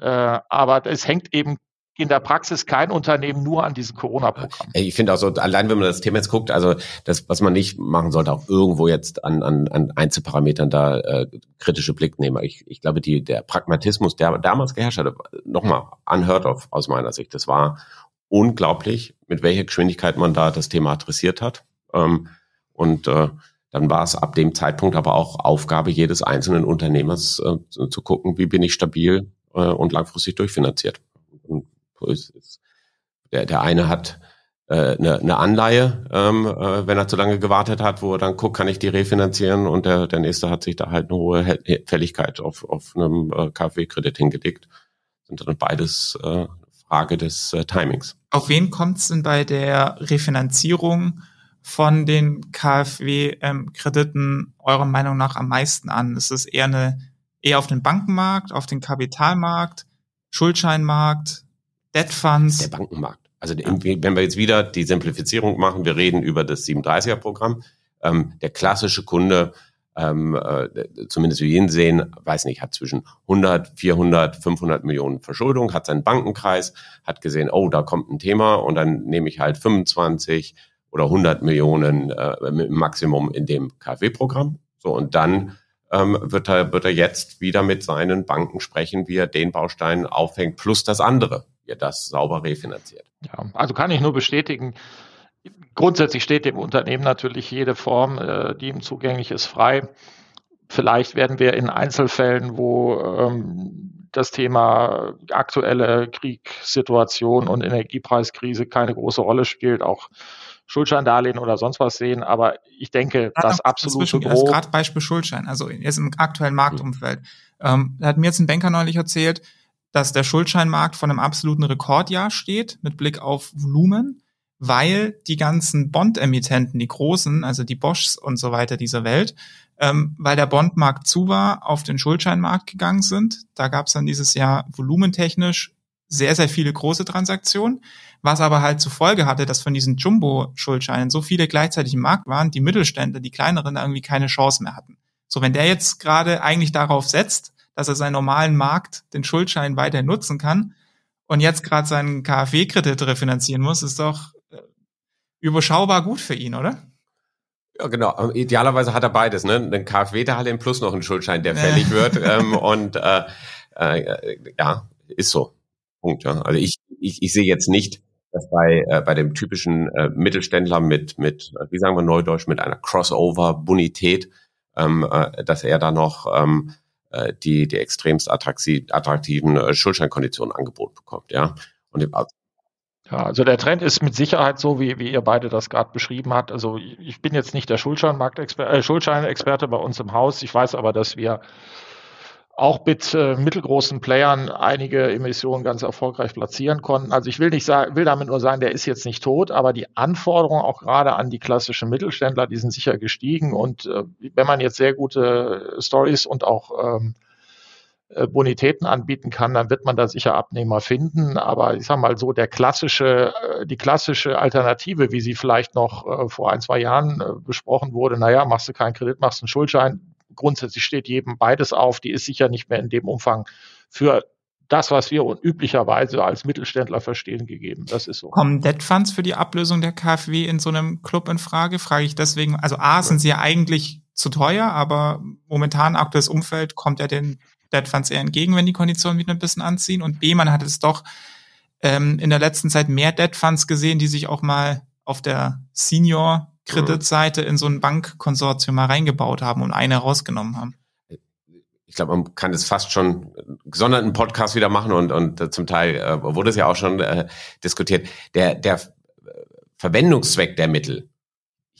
Äh, aber es hängt eben in der Praxis kein Unternehmen nur an diesem Corona-Programm. Ich finde auch so, allein wenn man das Thema jetzt guckt, also das, was man nicht machen sollte, auch irgendwo jetzt an, an, an Einzelparametern da äh, kritische Blick nehmen. Ich, ich glaube, die, der Pragmatismus, der damals geherrscht hat, nochmal unheard of aus meiner Sicht. Das war unglaublich, mit welcher Geschwindigkeit man da das Thema adressiert hat. Ähm, und äh, dann war es ab dem Zeitpunkt aber auch Aufgabe jedes einzelnen Unternehmers äh, zu gucken, wie bin ich stabil äh, und langfristig durchfinanziert. Und der, der eine hat äh, eine, eine Anleihe, ähm, äh, wenn er zu lange gewartet hat, wo er dann guckt, kann ich die refinanzieren und der, der nächste hat sich da halt eine hohe Fälligkeit auf, auf einem äh, KfW-Kredit hingelegt. Sind dann beides äh, Frage des äh, Timings. Auf wen kommt es denn bei der Refinanzierung von den KfW-Krediten eurer Meinung nach am meisten an? Ist es eher eine eher auf den Bankenmarkt, auf den Kapitalmarkt, Schuldscheinmarkt, Debt Funds? Der Bankenmarkt. Also ja. wenn wir jetzt wieder die Simplifizierung machen, wir reden über das 37er-Programm. Ähm, der klassische Kunde ähm, äh, zumindest wie ihn sehen, weiß nicht, hat zwischen 100, 400, 500 Millionen Verschuldung, hat seinen Bankenkreis, hat gesehen, oh, da kommt ein Thema und dann nehme ich halt 25 oder 100 Millionen äh, im Maximum in dem KfW-Programm. So, und dann ähm, wird, er, wird er jetzt wieder mit seinen Banken sprechen, wie er den Baustein aufhängt, plus das andere, wie er das sauber refinanziert. Ja, also kann ich nur bestätigen, Grundsätzlich steht dem Unternehmen natürlich jede Form, äh, die ihm zugänglich ist, frei. Vielleicht werden wir in Einzelfällen, wo ähm, das Thema aktuelle Kriegssituation und Energiepreiskrise keine große Rolle spielt, auch Schuldscheindarlehen oder sonst was sehen. Aber ich denke, ja, das absolute Gros... Gerade Beispiel Schuldschein, also jetzt im aktuellen Marktumfeld. Ähm, da hat mir jetzt ein Banker neulich erzählt, dass der Schuldscheinmarkt von einem absoluten Rekordjahr steht mit Blick auf Volumen weil die ganzen Bond-Emittenten, die großen, also die Boschs und so weiter dieser Welt, ähm, weil der Bondmarkt zu war, auf den Schuldscheinmarkt gegangen sind. Da gab es dann dieses Jahr volumentechnisch sehr, sehr viele große Transaktionen, was aber halt zur Folge hatte, dass von diesen Jumbo-Schuldscheinen so viele gleichzeitig im Markt waren, die Mittelständler, die kleineren irgendwie keine Chance mehr hatten. So, wenn der jetzt gerade eigentlich darauf setzt, dass er seinen normalen Markt, den Schuldschein weiter nutzen kann und jetzt gerade seinen KfW-Kredit refinanzieren muss, ist doch überschaubar gut für ihn, oder? Ja, genau. Idealerweise hat er beides, ne? Ein KfW-Darlehen plus noch einen Schuldschein, der fällig wird. Ähm, (laughs) und äh, äh, ja, ist so. Punkt. Ja. Also ich, ich, ich sehe jetzt nicht, dass bei, äh, bei dem typischen äh, Mittelständler mit, mit, wie sagen wir Neudeutsch, mit einer Crossover-Bonität, ähm, äh, dass er da noch ähm, äh, die, die extremst attraktiven äh, Schuldscheinkonditionen angeboten bekommt. Ja. Und ja, also der Trend ist mit Sicherheit so, wie, wie ihr beide das gerade beschrieben habt. Also ich bin jetzt nicht der Schuldscheinmarktexperte, äh, Schuldscheinexperte bei uns im Haus. Ich weiß aber, dass wir auch mit äh, mittelgroßen Playern einige Emissionen ganz erfolgreich platzieren konnten. Also ich will nicht sagen, will damit nur sagen, der ist jetzt nicht tot, aber die Anforderungen auch gerade an die klassischen Mittelständler, die sind sicher gestiegen. Und äh, wenn man jetzt sehr gute Stories und auch ähm, äh, Bonitäten anbieten kann, dann wird man da sicher Abnehmer finden. Aber ich sage mal so, der klassische, äh, die klassische Alternative, wie sie vielleicht noch äh, vor ein, zwei Jahren besprochen wurde, naja, machst du keinen Kredit, machst einen Schuldschein. Grundsätzlich steht jedem beides auf. Die ist sicher nicht mehr in dem Umfang für das, was wir üblicherweise als Mittelständler verstehen, gegeben. Das ist so. Kommen Debt Funds für die Ablösung der KfW in so einem Club in Frage? Frage ich deswegen. Also A, sind sie ja eigentlich zu teuer, aber momentan aktuelles Umfeld kommt ja den Dead Funds eher entgegen, wenn die Konditionen wieder ein bisschen anziehen. Und B, man hat es doch ähm, in der letzten Zeit mehr Dead Funds gesehen, die sich auch mal auf der Senior-Kreditseite in so ein Bankkonsortium mal reingebaut haben und eine rausgenommen haben. Ich glaube, man kann es fast schon gesonderten Podcast wieder machen und, und äh, zum Teil äh, wurde es ja auch schon äh, diskutiert. Der, der Verwendungszweck der Mittel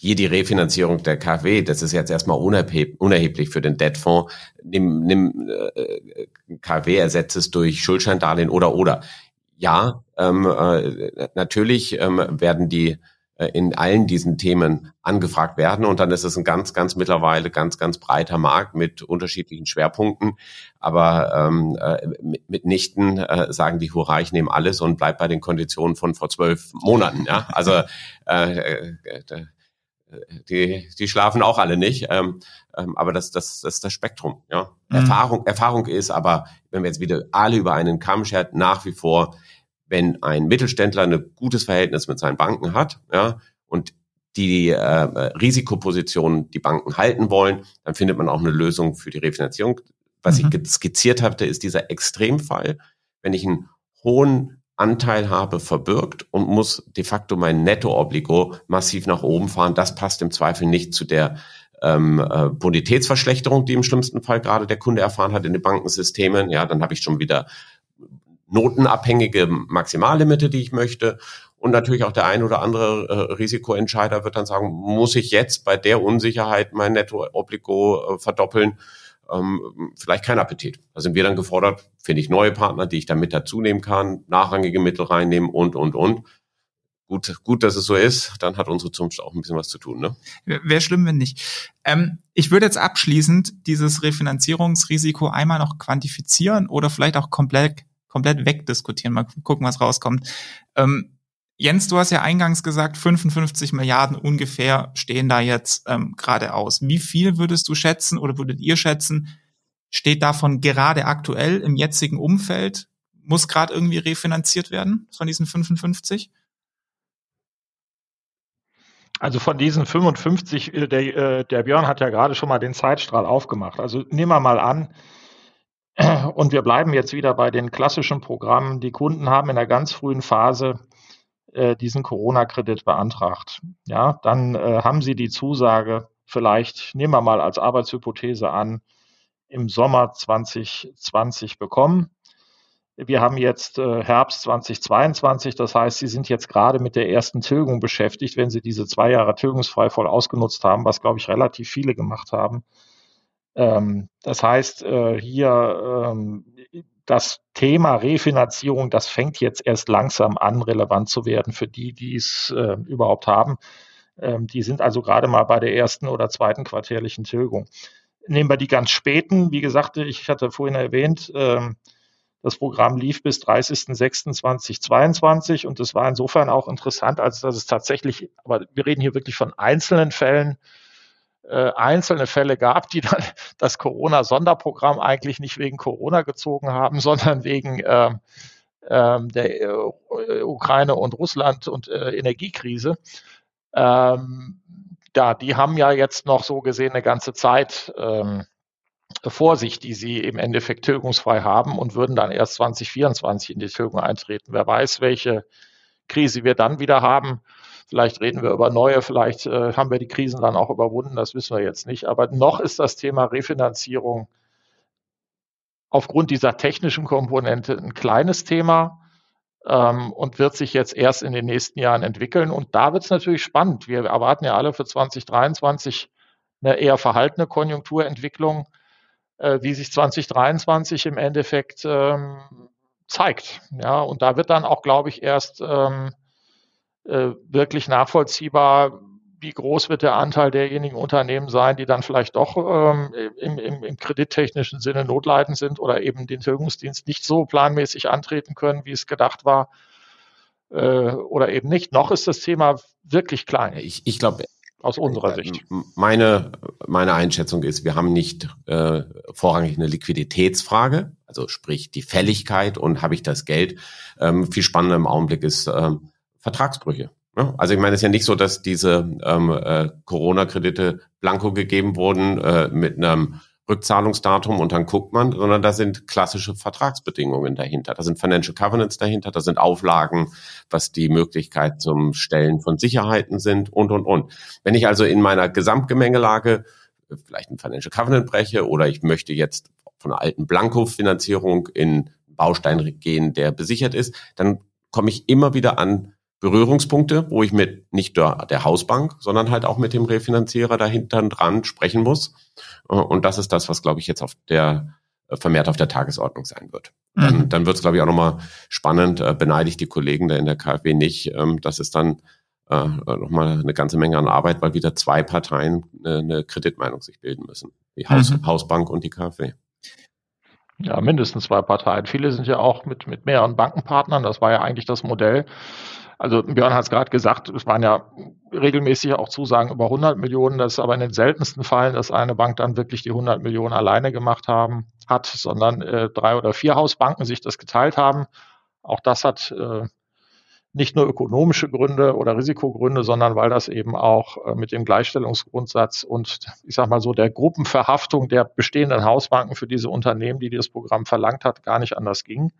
hier die Refinanzierung der KfW, das ist jetzt erstmal unerheblich für den Debtfonds. Nimm, nimm äh, KfW, ersetzt es durch Schuldscheindarlehen oder oder. Ja, ähm, äh, natürlich ähm, werden die äh, in allen diesen Themen angefragt werden und dann ist es ein ganz, ganz mittlerweile ganz, ganz breiter Markt mit unterschiedlichen Schwerpunkten. Aber ähm, äh, mitnichten äh, sagen die Hurra, ich nehme alles und bleib bei den Konditionen von vor zwölf Monaten. Ja, also äh, äh, äh die, die schlafen auch alle nicht. Ähm, ähm, aber das, das, das ist das Spektrum. Ja? Mhm. Erfahrung, Erfahrung ist aber, wenn wir jetzt wieder alle über einen Kamm schert, nach wie vor wenn ein Mittelständler ein gutes Verhältnis mit seinen Banken hat, ja, und die äh, Risikopositionen die Banken halten wollen, dann findet man auch eine Lösung für die Refinanzierung. Was mhm. ich skizziert hatte, ist dieser Extremfall, wenn ich einen hohen Anteil habe verbirgt und muss de facto mein Netto-Obligo massiv nach oben fahren. Das passt im Zweifel nicht zu der ähm, äh, Bonitätsverschlechterung, die im schlimmsten Fall gerade der Kunde erfahren hat in den Bankensystemen. Ja, dann habe ich schon wieder notenabhängige Maximallimite, die ich möchte. Und natürlich auch der ein oder andere äh, Risikoentscheider wird dann sagen, muss ich jetzt bei der Unsicherheit mein Netto-Obligo äh, verdoppeln? Ähm, vielleicht kein Appetit. Da sind wir dann gefordert, finde ich neue Partner, die ich dann mit dazu kann, nachrangige Mittel reinnehmen und, und, und. Gut, gut, dass es so ist. Dann hat unsere Zunft auch ein bisschen was zu tun. Ne? Wäre schlimm, wenn nicht. Ähm, ich würde jetzt abschließend dieses Refinanzierungsrisiko einmal noch quantifizieren oder vielleicht auch komplett komplett wegdiskutieren. Mal gucken, was rauskommt. Ähm, Jens, du hast ja eingangs gesagt, 55 Milliarden ungefähr stehen da jetzt ähm, gerade. Wie viel würdest du schätzen oder würdet ihr schätzen, steht davon gerade aktuell im jetzigen Umfeld? Muss gerade irgendwie refinanziert werden von diesen 55? Also von diesen 55, äh, der, äh, der Björn hat ja gerade schon mal den Zeitstrahl aufgemacht. Also nehmen wir mal an, und wir bleiben jetzt wieder bei den klassischen Programmen. Die Kunden haben in der ganz frühen Phase äh, diesen Corona-Kredit beantragt. Ja, dann äh, haben sie die Zusage, vielleicht nehmen wir mal als Arbeitshypothese an, im Sommer 2020 bekommen. Wir haben jetzt äh, Herbst 2022, das heißt, Sie sind jetzt gerade mit der ersten Tilgung beschäftigt, wenn Sie diese zwei Jahre tilgungsfrei voll ausgenutzt haben, was, glaube ich, relativ viele gemacht haben. Ähm, das heißt, äh, hier ähm, das Thema Refinanzierung, das fängt jetzt erst langsam an, relevant zu werden für die, die es äh, überhaupt haben. Ähm, die sind also gerade mal bei der ersten oder zweiten quartärlichen Tilgung. Nehmen wir die ganz späten. Wie gesagt, ich hatte vorhin erwähnt, ähm, das Programm lief bis 30.06.2022 und das war insofern auch interessant, als dass es tatsächlich, aber wir reden hier wirklich von einzelnen Fällen, äh, einzelne Fälle gab, die dann (laughs) das Corona-Sonderprogramm eigentlich nicht wegen Corona gezogen haben, (laughs) sondern wegen äh, äh, der Ukraine und Russland und äh, Energiekrise. Ähm, ja, die haben ja jetzt noch so gesehen eine ganze Zeit ähm, vor sich, die sie im Endeffekt tilgungsfrei haben und würden dann erst 2024 in die Tilgung eintreten. Wer weiß, welche Krise wir dann wieder haben. Vielleicht reden wir über neue, vielleicht äh, haben wir die Krisen dann auch überwunden, das wissen wir jetzt nicht. Aber noch ist das Thema Refinanzierung aufgrund dieser technischen Komponente ein kleines Thema ähm, und wird sich jetzt erst in den nächsten Jahren entwickeln. Und da wird es natürlich spannend. Wir erwarten ja alle für 2023 eine eher verhaltene Konjunkturentwicklung, äh, wie sich 2023 im Endeffekt ähm, zeigt. Ja, und da wird dann auch, glaube ich, erst ähm, äh, wirklich nachvollziehbar, wie groß wird der Anteil derjenigen Unternehmen sein, die dann vielleicht doch ähm, im, im, im kredittechnischen Sinne notleidend sind oder eben den Tilgungsdienst nicht so planmäßig antreten können, wie es gedacht war äh, oder eben nicht. Noch ist das Thema wirklich klein. Ich, ich glaube, aus unserer äh, Sicht. Meine, meine Einschätzung ist, wir haben nicht äh, vorrangig eine Liquiditätsfrage, also sprich die Fälligkeit und habe ich das Geld. Ähm, viel spannender im Augenblick ist, ähm, Vertragsbrüche. Ne? Also ich meine, es ist ja nicht so, dass diese ähm, äh, Corona-Kredite blanko gegeben wurden äh, mit einem Rückzahlungsdatum und dann guckt man, sondern da sind klassische Vertragsbedingungen dahinter. Da sind Financial Covenants dahinter, da sind Auflagen, was die Möglichkeit zum Stellen von Sicherheiten sind und, und, und. Wenn ich also in meiner Gesamtgemengelage vielleicht ein Financial Covenant breche oder ich möchte jetzt von einer alten Blanko-Finanzierung in Baustein gehen, der besichert ist, dann komme ich immer wieder an Berührungspunkte, wo ich mit nicht der, der Hausbank, sondern halt auch mit dem Refinanzierer dahinter dran sprechen muss. Äh, und das ist das, was, glaube ich, jetzt auf der äh, vermehrt auf der Tagesordnung sein wird. Mhm. Dann, dann wird es, glaube ich, auch nochmal spannend. Äh, beneide ich die Kollegen da in der KfW nicht. Ähm, das ist dann äh, nochmal eine ganze Menge an Arbeit, weil wieder zwei Parteien eine, eine Kreditmeinung sich bilden müssen. Die Haus, mhm. Hausbank und die KfW. Ja, mindestens zwei Parteien. Viele sind ja auch mit, mit mehreren Bankenpartnern. Das war ja eigentlich das Modell. Also Björn hat es gerade gesagt, es waren ja regelmäßig auch Zusagen über 100 Millionen. Das ist aber in den seltensten Fällen, dass eine Bank dann wirklich die 100 Millionen alleine gemacht haben, hat, sondern äh, drei oder vier Hausbanken sich das geteilt haben. Auch das hat äh, nicht nur ökonomische Gründe oder Risikogründe, sondern weil das eben auch äh, mit dem Gleichstellungsgrundsatz und ich sage mal so der Gruppenverhaftung der bestehenden Hausbanken für diese Unternehmen, die das Programm verlangt hat, gar nicht anders ging.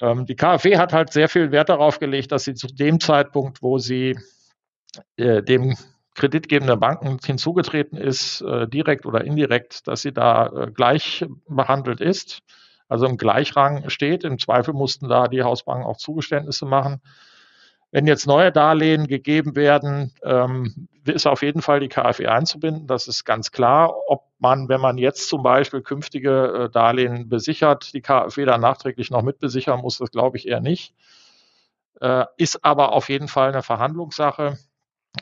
Ähm, die KfW hat halt sehr viel Wert darauf gelegt, dass sie zu dem Zeitpunkt, wo sie äh, dem kreditgebenden Banken hinzugetreten ist, äh, direkt oder indirekt, dass sie da gleich behandelt ist also im Gleichrang steht. Im Zweifel mussten da die Hausbanken auch Zugeständnisse machen. Wenn jetzt neue Darlehen gegeben werden, ähm, ist auf jeden Fall die KfW einzubinden. Das ist ganz klar. Ob man, wenn man jetzt zum Beispiel künftige äh, Darlehen besichert, die KfW dann nachträglich noch mitbesichern muss, das glaube ich eher nicht. Äh, ist aber auf jeden Fall eine Verhandlungssache.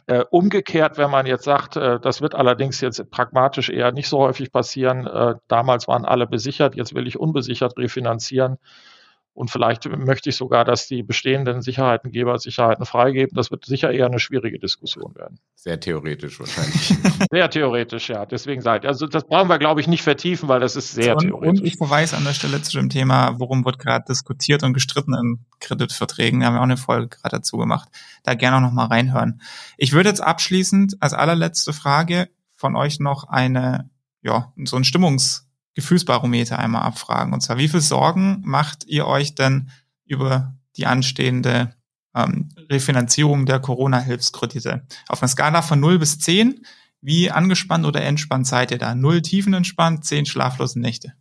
Äh, umgekehrt, wenn man jetzt sagt, das wird allerdings jetzt pragmatisch eher nicht so häufig passieren, damals waren alle besichert, jetzt will ich unbesichert refinanzieren, und vielleicht möchte ich sogar, dass die bestehenden Sicherheitengeber Sicherheiten freigeben. Das wird sicher eher eine schwierige Diskussion werden. Sehr theoretisch wahrscheinlich. (laughs) sehr theoretisch, ja. Deswegen seid. Also das brauchen wir, glaube ich, nicht vertiefen, weil das ist sehr und, theoretisch. Und ich verweise an der Stelle zu dem Thema, worum wird gerade diskutiert und gestritten in Kreditverträgen. Da haben wir auch eine Folge gerade dazu gemacht. Da gerne auch noch mal reinhören. Ich würde jetzt abschließend als allerletzte Frage von euch noch eine, ja, so ein Stimmungs Gefühlsbarometer einmal abfragen. Und zwar, wie viel Sorgen macht ihr euch denn über die anstehende ähm, Refinanzierung der Corona-Hilfskredite? Auf einer Skala von 0 bis 10, wie angespannt oder entspannt seid ihr da? Null tiefenentspannt, 10 schlaflose Nächte.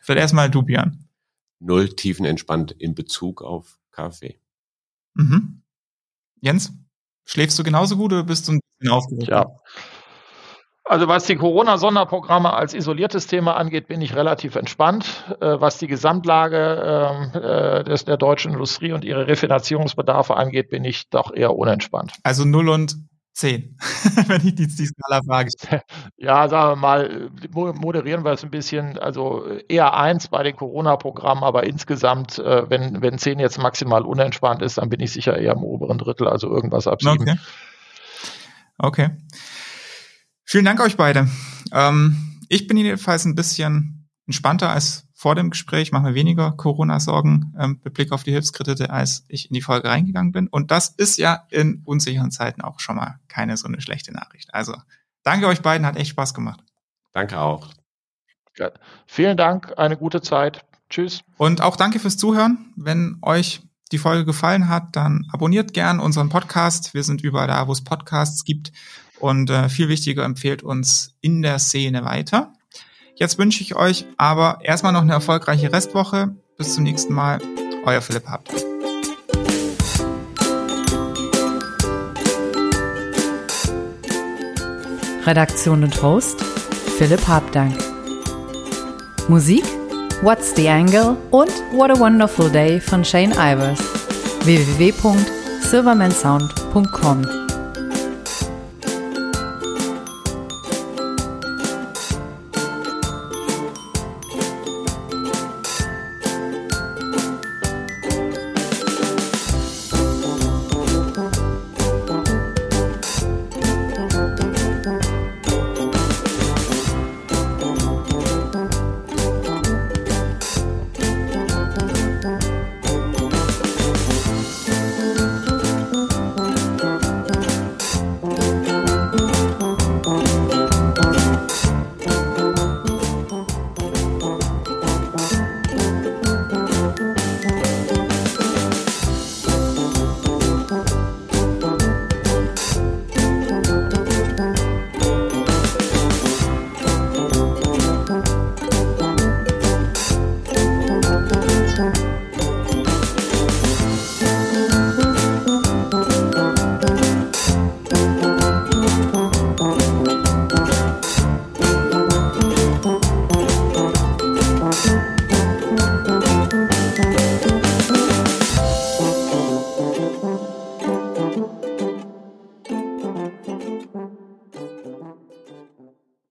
Vielleicht erstmal du, Björn. Null tiefenentspannt in Bezug auf Kaffee. Mhm. Jens, schläfst du genauso gut oder bist du ein bisschen aufgeregt? Ja. Also was die Corona-Sonderprogramme als isoliertes Thema angeht, bin ich relativ entspannt. Äh, was die Gesamtlage ähm, äh, des, der deutschen Industrie und ihre Refinanzierungsbedarfe angeht, bin ich doch eher unentspannt. Also 0 und 10, (laughs) wenn ich die, die Skala frage. (laughs) Ja, sagen wir mal, moderieren wir es ein bisschen. Also eher 1 bei den Corona-Programmen, aber insgesamt, äh, wenn, wenn 10 jetzt maximal unentspannt ist, dann bin ich sicher eher im oberen Drittel, also irgendwas ab 7. Okay. Okay. Vielen Dank euch beide. Ähm, ich bin jedenfalls ein bisschen entspannter als vor dem Gespräch, mache mir weniger Corona-Sorgen ähm, mit Blick auf die Hilfskredite, als ich in die Folge reingegangen bin. Und das ist ja in unsicheren Zeiten auch schon mal keine so eine schlechte Nachricht. Also danke euch beiden, hat echt Spaß gemacht. Danke auch. Ja, vielen Dank, eine gute Zeit. Tschüss. Und auch danke fürs Zuhören. Wenn euch die Folge gefallen hat, dann abonniert gern unseren Podcast. Wir sind überall da, wo es Podcasts gibt. Und äh, viel wichtiger, empfehlt uns in der Szene weiter. Jetzt wünsche ich euch aber erstmal noch eine erfolgreiche Restwoche. Bis zum nächsten Mal. Euer Philipp Habt. Redaktion und Host Philipp Habdank. Musik What's the Angle und What a Wonderful Day von Shane Ivers. www.silvermansound.com